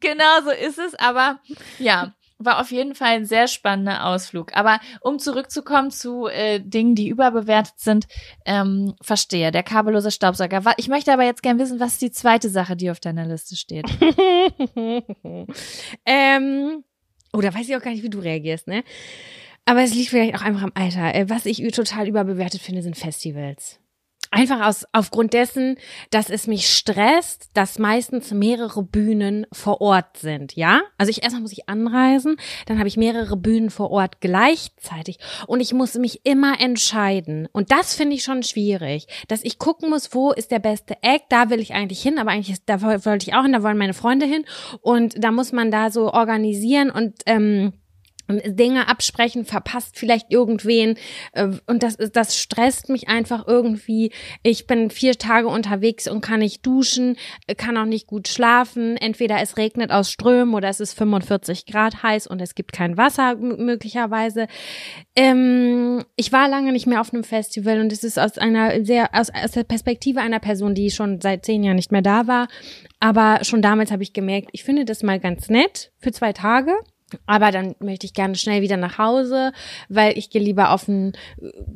genau so ist es, aber ja, war auf jeden Fall ein sehr spannender Ausflug. Aber um zurückzukommen zu äh, Dingen, die überbewertet sind, ähm, verstehe, der kabellose Staubsauger. Ich möchte aber jetzt gern wissen, was ist die zweite Sache, die auf deiner Liste steht. ähm, da weiß ich auch gar nicht, wie du reagierst, ne? Aber es liegt vielleicht auch einfach am Alter. Äh, Was ich total überbewertet finde, sind Festivals. Einfach aus, aufgrund dessen, dass es mich stresst, dass meistens mehrere Bühnen vor Ort sind, ja? Also ich erstmal muss ich anreisen, dann habe ich mehrere Bühnen vor Ort gleichzeitig und ich muss mich immer entscheiden. Und das finde ich schon schwierig, dass ich gucken muss, wo ist der beste Act, da will ich eigentlich hin, aber eigentlich ist, da woll- wollte ich auch hin, da wollen meine Freunde hin und da muss man da so organisieren und ähm, Dinge absprechen, verpasst vielleicht irgendwen äh, und das das stresst mich einfach irgendwie. Ich bin vier Tage unterwegs und kann nicht duschen, äh, kann auch nicht gut schlafen. Entweder es regnet aus Strömen oder es ist 45 Grad heiß und es gibt kein Wasser möglicherweise. Ähm, ich war lange nicht mehr auf einem Festival und es ist aus einer sehr aus, aus der Perspektive einer Person, die schon seit zehn Jahren nicht mehr da war. Aber schon damals habe ich gemerkt, ich finde das mal ganz nett für zwei Tage. Aber dann möchte ich gerne schnell wieder nach Hause, weil ich gehe lieber auf ein,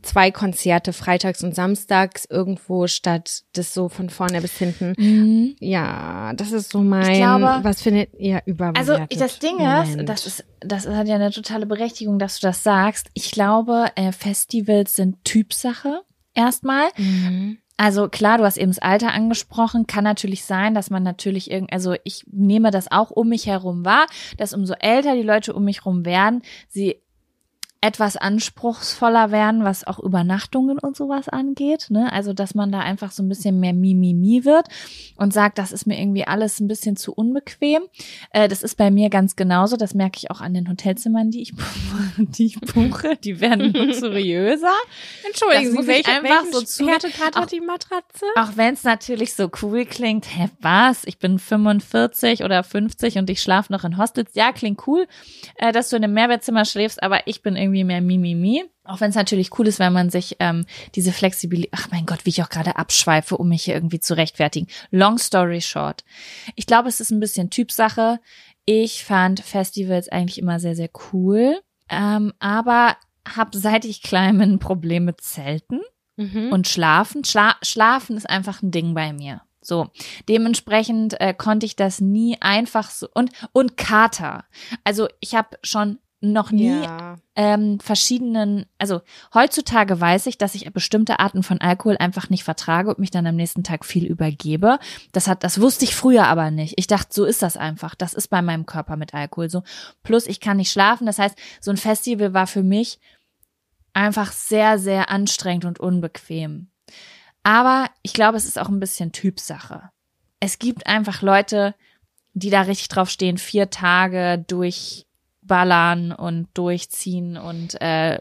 zwei Konzerte freitags und samstags irgendwo statt das so von vorne bis hinten. Ja, das ist so mein. Ich glaube- was findet ihr überbewertet? Also das Ding Moment. ist, das ist, das hat ja eine totale Berechtigung, dass du das sagst. Ich glaube, äh, Festivals sind Typsache erstmal. Mhm. Also klar, du hast eben das Alter angesprochen. Kann natürlich sein, dass man natürlich irgend, also ich nehme das auch um mich herum wahr, dass umso älter die Leute um mich herum werden, sie etwas anspruchsvoller werden, was auch Übernachtungen und sowas angeht. Ne? Also, dass man da einfach so ein bisschen mehr Mimimi wird und sagt, das ist mir irgendwie alles ein bisschen zu unbequem. Äh, das ist bei mir ganz genauso. Das merke ich auch an den Hotelzimmern, die ich, die ich buche. Die werden luxuriöser. Entschuldigen Das Sie, welche, einfach so zu- Härtegrad hat die Matratze? Auch wenn es natürlich so cool klingt, hä, was? Ich bin 45 oder 50 und ich schlafe noch in Hostels. Ja, klingt cool, äh, dass du in einem Mehrbettzimmer schläfst, aber ich bin irgendwie mehr Mimimi. Auch wenn es natürlich cool ist, wenn man sich ähm, diese Flexibilität, ach mein Gott, wie ich auch gerade abschweife, um mich hier irgendwie zu rechtfertigen. Long story short. Ich glaube, es ist ein bisschen Typsache. Ich fand Festivals eigentlich immer sehr, sehr cool. Ähm, aber habe seit ich klein bin ein Problem mit Zelten Mhm. und schlafen. Schla schlafen ist einfach ein Ding bei mir. So, dementsprechend äh, konnte ich das nie einfach so und und Kater. Also ich habe schon noch nie ja. ähm, verschiedenen, also heutzutage weiß ich, dass ich bestimmte Arten von Alkohol einfach nicht vertrage und mich dann am nächsten Tag viel übergebe. Das hat, das wusste ich früher aber nicht. Ich dachte, so ist das einfach. Das ist bei meinem Körper mit Alkohol so. Plus ich kann nicht schlafen. Das heißt, so ein Festival war für mich einfach sehr, sehr anstrengend und unbequem. Aber ich glaube, es ist auch ein bisschen Typsache. Es gibt einfach Leute, die da richtig drauf stehen, vier Tage durchballern und durchziehen und äh,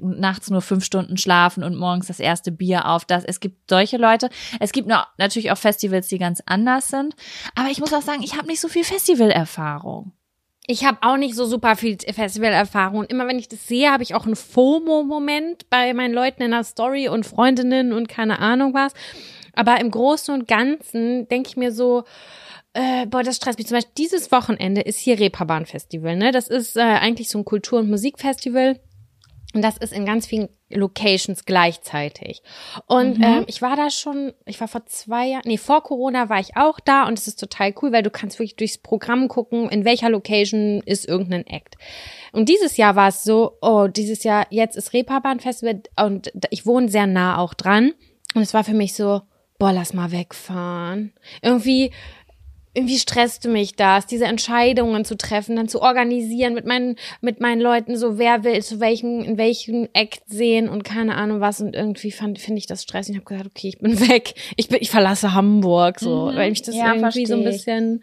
nachts nur fünf Stunden schlafen und morgens das erste Bier auf. Das, es gibt solche Leute. Es gibt noch, natürlich auch Festivals, die ganz anders sind. Aber ich muss auch sagen, ich habe nicht so viel Festivalerfahrung. Ich habe auch nicht so super viel Festivalerfahrung. Immer wenn ich das sehe, habe ich auch einen FOMO-Moment bei meinen Leuten in der Story und Freundinnen und keine Ahnung was. Aber im Großen und Ganzen denke ich mir so, äh, boah, das stresst mich. Zum Beispiel dieses Wochenende ist hier Reeperbahn Festival. Ne? Das ist äh, eigentlich so ein Kultur- und Musikfestival. Und das ist in ganz vielen Locations gleichzeitig. Und ähm, ich war da schon, ich war vor zwei Jahren, nee, vor Corona war ich auch da und es ist total cool, weil du kannst wirklich durchs Programm gucken, in welcher Location ist irgendein Act. Und dieses Jahr war es so, oh, dieses Jahr, jetzt ist Reeperbahn Festival und ich wohne sehr nah auch dran. Und es war für mich so, boah, lass mal wegfahren. Irgendwie, irgendwie stresste mich das, diese Entscheidungen zu treffen, dann zu organisieren mit meinen, mit meinen Leuten, so wer will zu welchem, in welchem Act sehen und keine Ahnung was. Und irgendwie fand, finde ich das stressig. Ich habe gesagt, okay, ich bin weg. Ich bin, ich verlasse Hamburg, so, Mhm. weil mich das Ja, irgendwie so ein bisschen,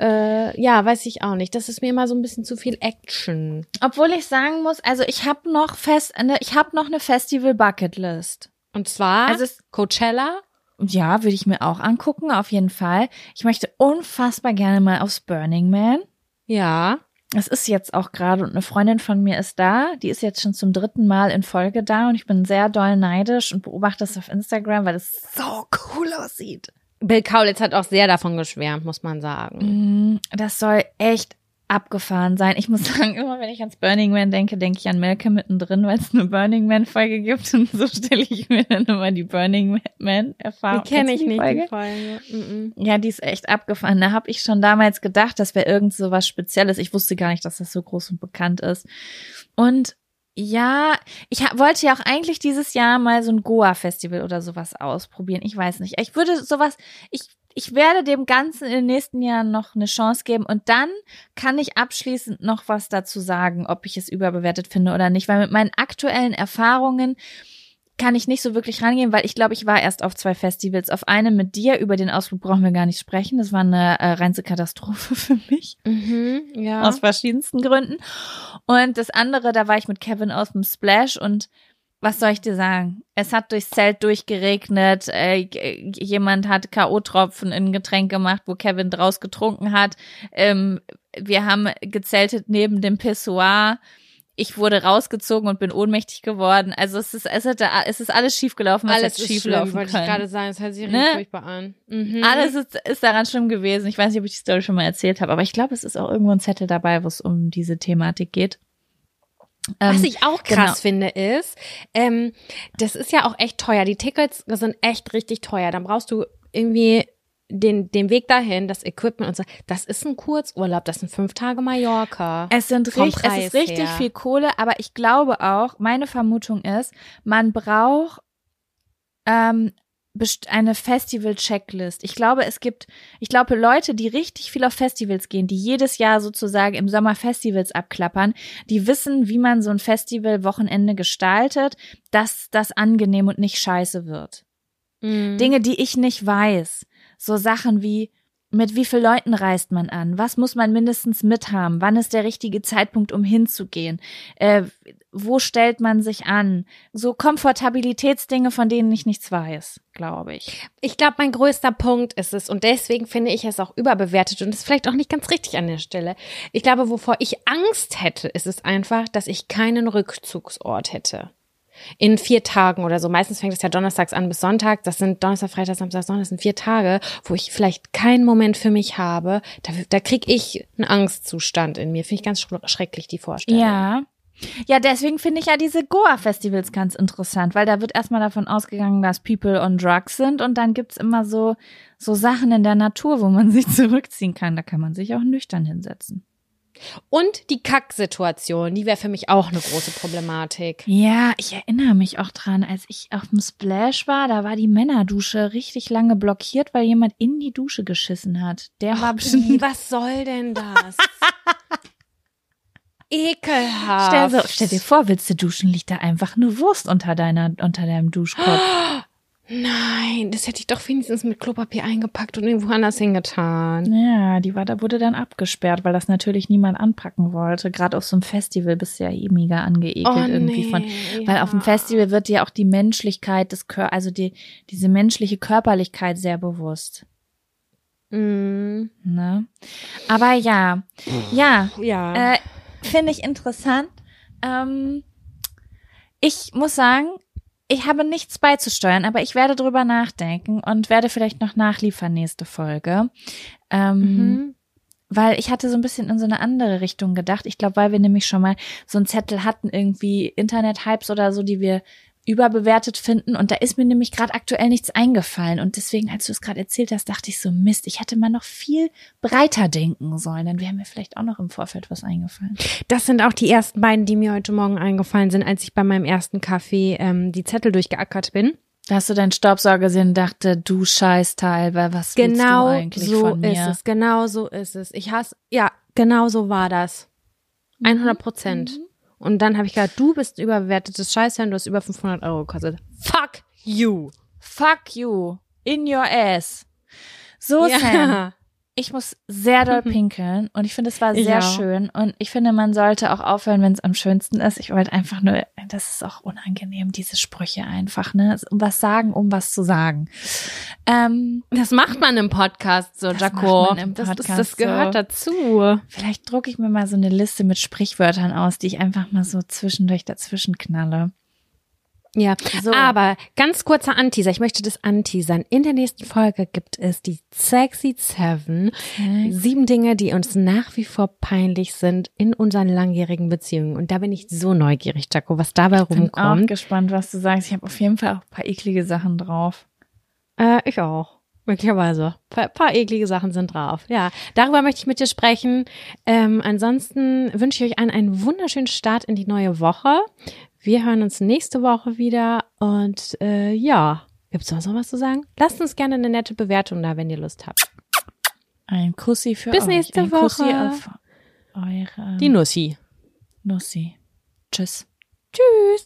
äh, ja, weiß ich auch nicht. Das ist mir immer so ein bisschen zu viel Action. Obwohl ich sagen muss, also ich habe noch fest, eine, ich habe noch eine Festival Bucketlist. Und zwar Also es, Coachella. Ja, würde ich mir auch angucken, auf jeden Fall. Ich möchte unfassbar gerne mal aufs Burning Man. Ja. Es ist jetzt auch gerade und eine Freundin von mir ist da. Die ist jetzt schon zum dritten Mal in Folge da und ich bin sehr doll neidisch und beobachte es auf Instagram, weil es so cool aussieht. Bill Kaulitz hat auch sehr davon geschwärmt, muss man sagen. Mm, Das soll echt abgefahren sein. Ich muss sagen, immer wenn ich ans Burning Man denke, denke ich an Melke mittendrin, weil es eine Burning Man Folge gibt und so stelle ich mir dann immer die Burning Man Erfahrung. Die kenne ich die nicht, Folge? die Folge. Mhm. Ja, die ist echt abgefahren. Da habe ich schon damals gedacht, das wäre irgend so was Spezielles. Ich wusste gar nicht, dass das so groß und bekannt ist. Und ja, ich wollte ja auch eigentlich dieses Jahr mal so ein Goa-Festival oder sowas ausprobieren. Ich weiß nicht. Ich würde sowas, ich, ich werde dem Ganzen in den nächsten Jahren noch eine Chance geben und dann kann ich abschließend noch was dazu sagen, ob ich es überbewertet finde oder nicht, weil mit meinen aktuellen Erfahrungen kann ich nicht so wirklich rangehen, weil ich glaube, ich war erst auf zwei Festivals. Auf einem mit dir, über den Ausflug brauchen wir gar nicht sprechen. Das war eine äh, reinste Katastrophe für mich. Mhm, ja. Aus verschiedensten Gründen. Und das andere, da war ich mit Kevin aus dem Splash und was soll ich dir sagen? Es hat durchs Zelt durchgeregnet, äh, jemand hat K.O.-Tropfen in ein Getränk gemacht, wo Kevin draus getrunken hat. Ähm, wir haben gezeltet neben dem Pissoir. Ich wurde rausgezogen und bin ohnmächtig geworden. Also es ist, es, hätte, es ist alles schiefgelaufen, was Alles hätte ist schief schlimm, laufen wollte ich gerade sagen. Das hört sich Ne? richtig furchtbar an. Mhm. Alles ist, ist daran schlimm gewesen. Ich weiß nicht, ob ich die Story schon mal erzählt habe, aber ich glaube, es ist auch irgendwo ein Zettel dabei, wo es um diese Thematik geht. Was Ähm, ich auch krass genau. finde ist, ähm, das ist ja auch echt teuer. Die Tickets sind echt richtig teuer. Dann brauchst du irgendwie den, den Weg dahin, das Equipment und so. Das ist ein Kurzurlaub, das sind fünf Tage Mallorca. Es sind richtig, es ist richtig her. viel Kohle, aber ich glaube auch, meine Vermutung ist, man braucht ähm, eine Festival-Checklist. Ich glaube, es gibt, ich glaube, Leute, die richtig viel auf Festivals gehen, die jedes Jahr sozusagen im Sommer Festivals abklappern, die wissen, wie man so ein Festival-Wochenende gestaltet, dass das angenehm und nicht scheiße wird. Mhm. Dinge, die ich nicht weiß. So Sachen wie, mit wie vielen Leuten reist man an? Was muss man mindestens mithaben? Wann ist der richtige Zeitpunkt, um hinzugehen? Äh, wo stellt man sich an? So Komfortabilitätsdinge, von denen ich nichts weiß, glaube ich. Ich glaube, mein größter Punkt ist es, und deswegen finde ich es auch überbewertet und ist vielleicht auch nicht ganz richtig an der Stelle. Ich glaube, wovor ich Angst hätte, ist es einfach, dass ich keinen Rückzugsort hätte. In vier Tagen oder so. Meistens fängt es ja donnerstags an bis Sonntag. Das sind Donnerstag, Freitag, Samstag, Sonntag. Das sind vier Tage, wo ich vielleicht keinen Moment für mich habe. Da, da kriege ich einen Angstzustand in mir. Finde ich ganz schre- schrecklich, die Vorstellung. Ja. Ja, deswegen finde ich ja diese Goa-Festivals ganz interessant, weil da wird erstmal davon ausgegangen, dass People on Drugs sind und dann gibt's immer so, so Sachen in der Natur, wo man sich zurückziehen kann. Da kann man sich auch nüchtern hinsetzen. Und die Kacksituation, die wäre für mich auch eine große Problematik. Ja, ich erinnere mich auch dran, als ich auf dem Splash war, da war die Männerdusche richtig lange blockiert, weil jemand in die Dusche geschissen hat. Der war Ih, bestimmt. was soll denn das? Ekelhaft. Stell, so, stell dir vor, willst du duschen, liegt da einfach eine Wurst unter deiner, unter deinem Duschkopf. Nein, das hätte ich doch wenigstens mit Klopapier eingepackt und irgendwo anders hingetan. Ja, die war, da wurde dann abgesperrt, weil das natürlich niemand anpacken wollte. Gerade auf so einem Festival bist du ja eh mega angeekelt Oh, irgendwie von. nee, Weil auf dem ja. Festival wird dir auch die Menschlichkeit des Kör also die, diese menschliche Körperlichkeit sehr bewusst. Mm, Ne? Aber ja, ja, ja. äh, finde ich interessant. Ähm, ich muss sagen, ich habe nichts beizusteuern, aber ich werde drüber nachdenken und werde vielleicht noch nachliefern nächste Folge. Ähm, mhm. weil ich hatte so ein bisschen in so eine andere Richtung gedacht. Ich glaube, weil wir nämlich schon mal so einen Zettel hatten, irgendwie Internet-Hypes oder so, die wir überbewertet finden. Und da ist mir nämlich gerade aktuell nichts eingefallen. Und deswegen, als du es gerade erzählt hast, dachte ich so, Mist, ich hätte mal noch viel breiter denken sollen. Dann wäre mir vielleicht auch noch im Vorfeld was eingefallen. Das sind auch die ersten beiden, die mir heute Morgen eingefallen sind, als ich bei meinem ersten Kaffee ähm, die Zettel durchgeackert bin. Da hast du deinen Staubsauger gesehen und dachte, du Scheißteil, weil was willst du Genau eigentlich so von mir? ist es, genau so ist es. Ich hasse, ja, genau so war das. 100 Prozent. Und dann habe ich gedacht, du bist ein überbewertetes Scheißhirn, du hast über 500 Euro gekostet. Fuck you. Fuck you. In your ass. So, Sam. Ich muss sehr doll pinkeln und ich finde, es war sehr auch. schön und ich finde, man sollte auch aufhören, wenn es am schönsten ist. Ich wollte einfach nur, das ist auch unangenehm, diese Sprüche einfach, ne? Um was sagen, um was zu sagen. Ähm, Das macht man im Podcast so, Das Jaco. das, Podcast das gehört so. dazu. vielleicht drucke ich mir mal so eine Liste mit Sprichwörtern aus, die ich einfach mal so zwischendurch dazwischen knalle. Ja, So. aber ganz kurzer Anteaser. Ich möchte das anteasern. In der nächsten Folge gibt es die Sexy Seven. Sieben Dinge, die uns nach wie vor peinlich sind in unseren langjährigen Beziehungen. Und da bin ich so neugierig, Jaco, was dabei Bin auch rumkommt. gespannt, was du sagst. Ich habe auf jeden Fall auch ein paar eklige Sachen drauf. Äh, ich auch. Möglicherweise. Ein paar eklige Sachen sind drauf. Ja, darüber möchte ich mit dir sprechen. Ähm, ansonsten wünsche ich euch allen einen wunderschönen Start in die neue Woche. Wir hören uns nächste Woche wieder. Und äh, ja, gibt's sonst noch was zu sagen? Lasst uns gerne eine nette Bewertung da, wenn ihr Lust habt. Ein Kussi für Bis euch. nächste Ein Kussi Woche. auf eure Die Nussi. Nussi. Tschüss. Tschüss.